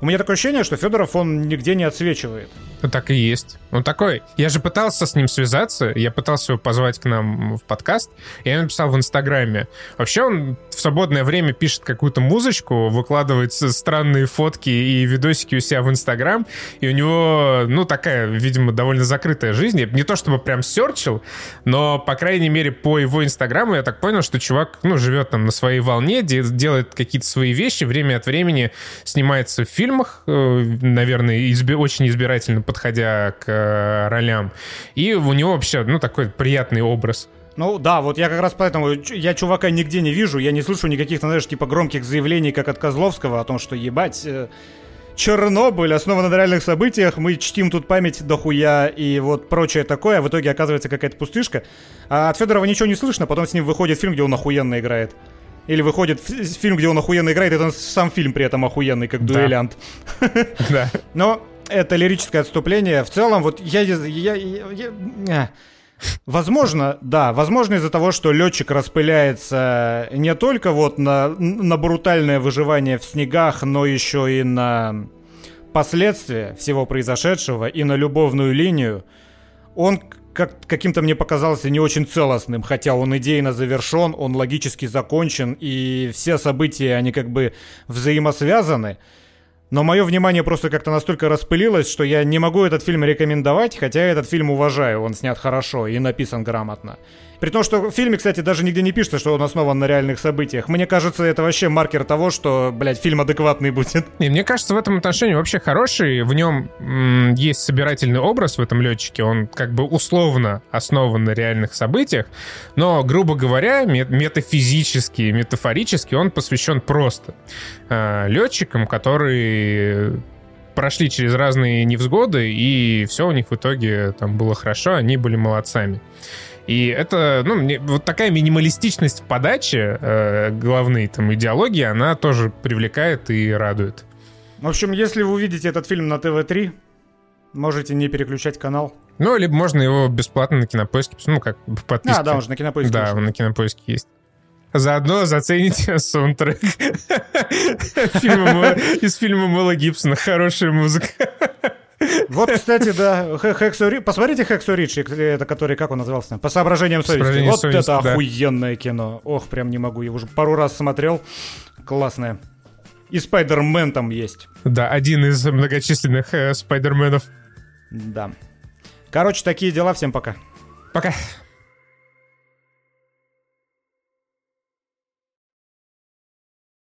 У меня такое ощущение, что Федоров он нигде не отсвечивает. Ну, так и есть. Он такой. Я же пытался с ним связаться, я пытался его позвать к нам в подкаст, и я написал в Инстаграме. Вообще он в свободное время пишет какую-то музычку, выкладывает странные фотки и видосики у себя в Инстаграм, и у него, ну, такая, видимо, довольно закрытая жизнь. Не то чтобы прям серчил, но, по крайней мере, по его Инстаграму я так понял, что чувак, ну, живет там на своей волне, делает какие-то свои вещи, время от времени снимается в фильмах, э, наверное, изби- очень избирательно подходя к э, ролям. И у него вообще, ну, такой приятный образ. Ну да, вот я как раз поэтому, я чувака нигде не вижу, я не слышу никаких, знаешь, типа громких заявлений, как от Козловского, о том, что ебать, э, Чернобыль основан на реальных событиях, мы чтим тут память дохуя и вот прочее такое, а в итоге оказывается какая-то пустышка. А от Федорова ничего не слышно, потом с ним выходит фильм, где он охуенно играет. Или выходит фильм, где он охуенно играет, и это сам фильм при этом охуенный, как дуэлянт. Да. Но это лирическое отступление. В целом, вот я... я, я, я Возможно, да, возможно из-за того, что летчик распыляется не только вот на, на брутальное выживание в снегах, но еще и на последствия всего произошедшего и на любовную линию, он как, каким-то мне показался не очень целостным, хотя он идейно завершен, он логически закончен, и все события, они как бы взаимосвязаны. Но мое внимание просто как-то настолько распылилось, что я не могу этот фильм рекомендовать, хотя этот фильм уважаю, он снят хорошо и написан грамотно. При том, что в фильме, кстати, даже нигде не пишется, что он основан на реальных событиях. Мне кажется, это вообще маркер того, что, блядь, фильм адекватный будет. Не, мне кажется, в этом отношении вообще хороший. В нем м- есть собирательный образ в этом летчике. Он как бы условно основан на реальных событиях. Но, грубо говоря, мет- метафизически, метафорически он посвящен просто э, летчикам, которые прошли через разные невзгоды, и все у них в итоге там было хорошо, они были молодцами. И это, ну, мне, вот такая минималистичность в подаче э, главной там идеологии, она тоже привлекает и радует. В общем, если вы увидите этот фильм на ТВ-3, можете не переключать канал. Ну, либо можно его бесплатно на кинопоиске, ну, как в подписке. А, да, он же на кинопоиске. Да, он на кинопоиске есть. Заодно зацените саундтрек из фильма Мэла Гибсона. Хорошая музыка. Вот, кстати, да, Хексо Ри... Посмотрите Хексо Ричи, это который, как он назывался? По соображениям совести. Вот совести, это да. охуенное кино. Ох, прям не могу. Я уже пару раз смотрел. Классное. И Спайдермен там есть. Да, один из многочисленных э, Спайдерменов. Да. Короче, такие дела. Всем пока. Пока.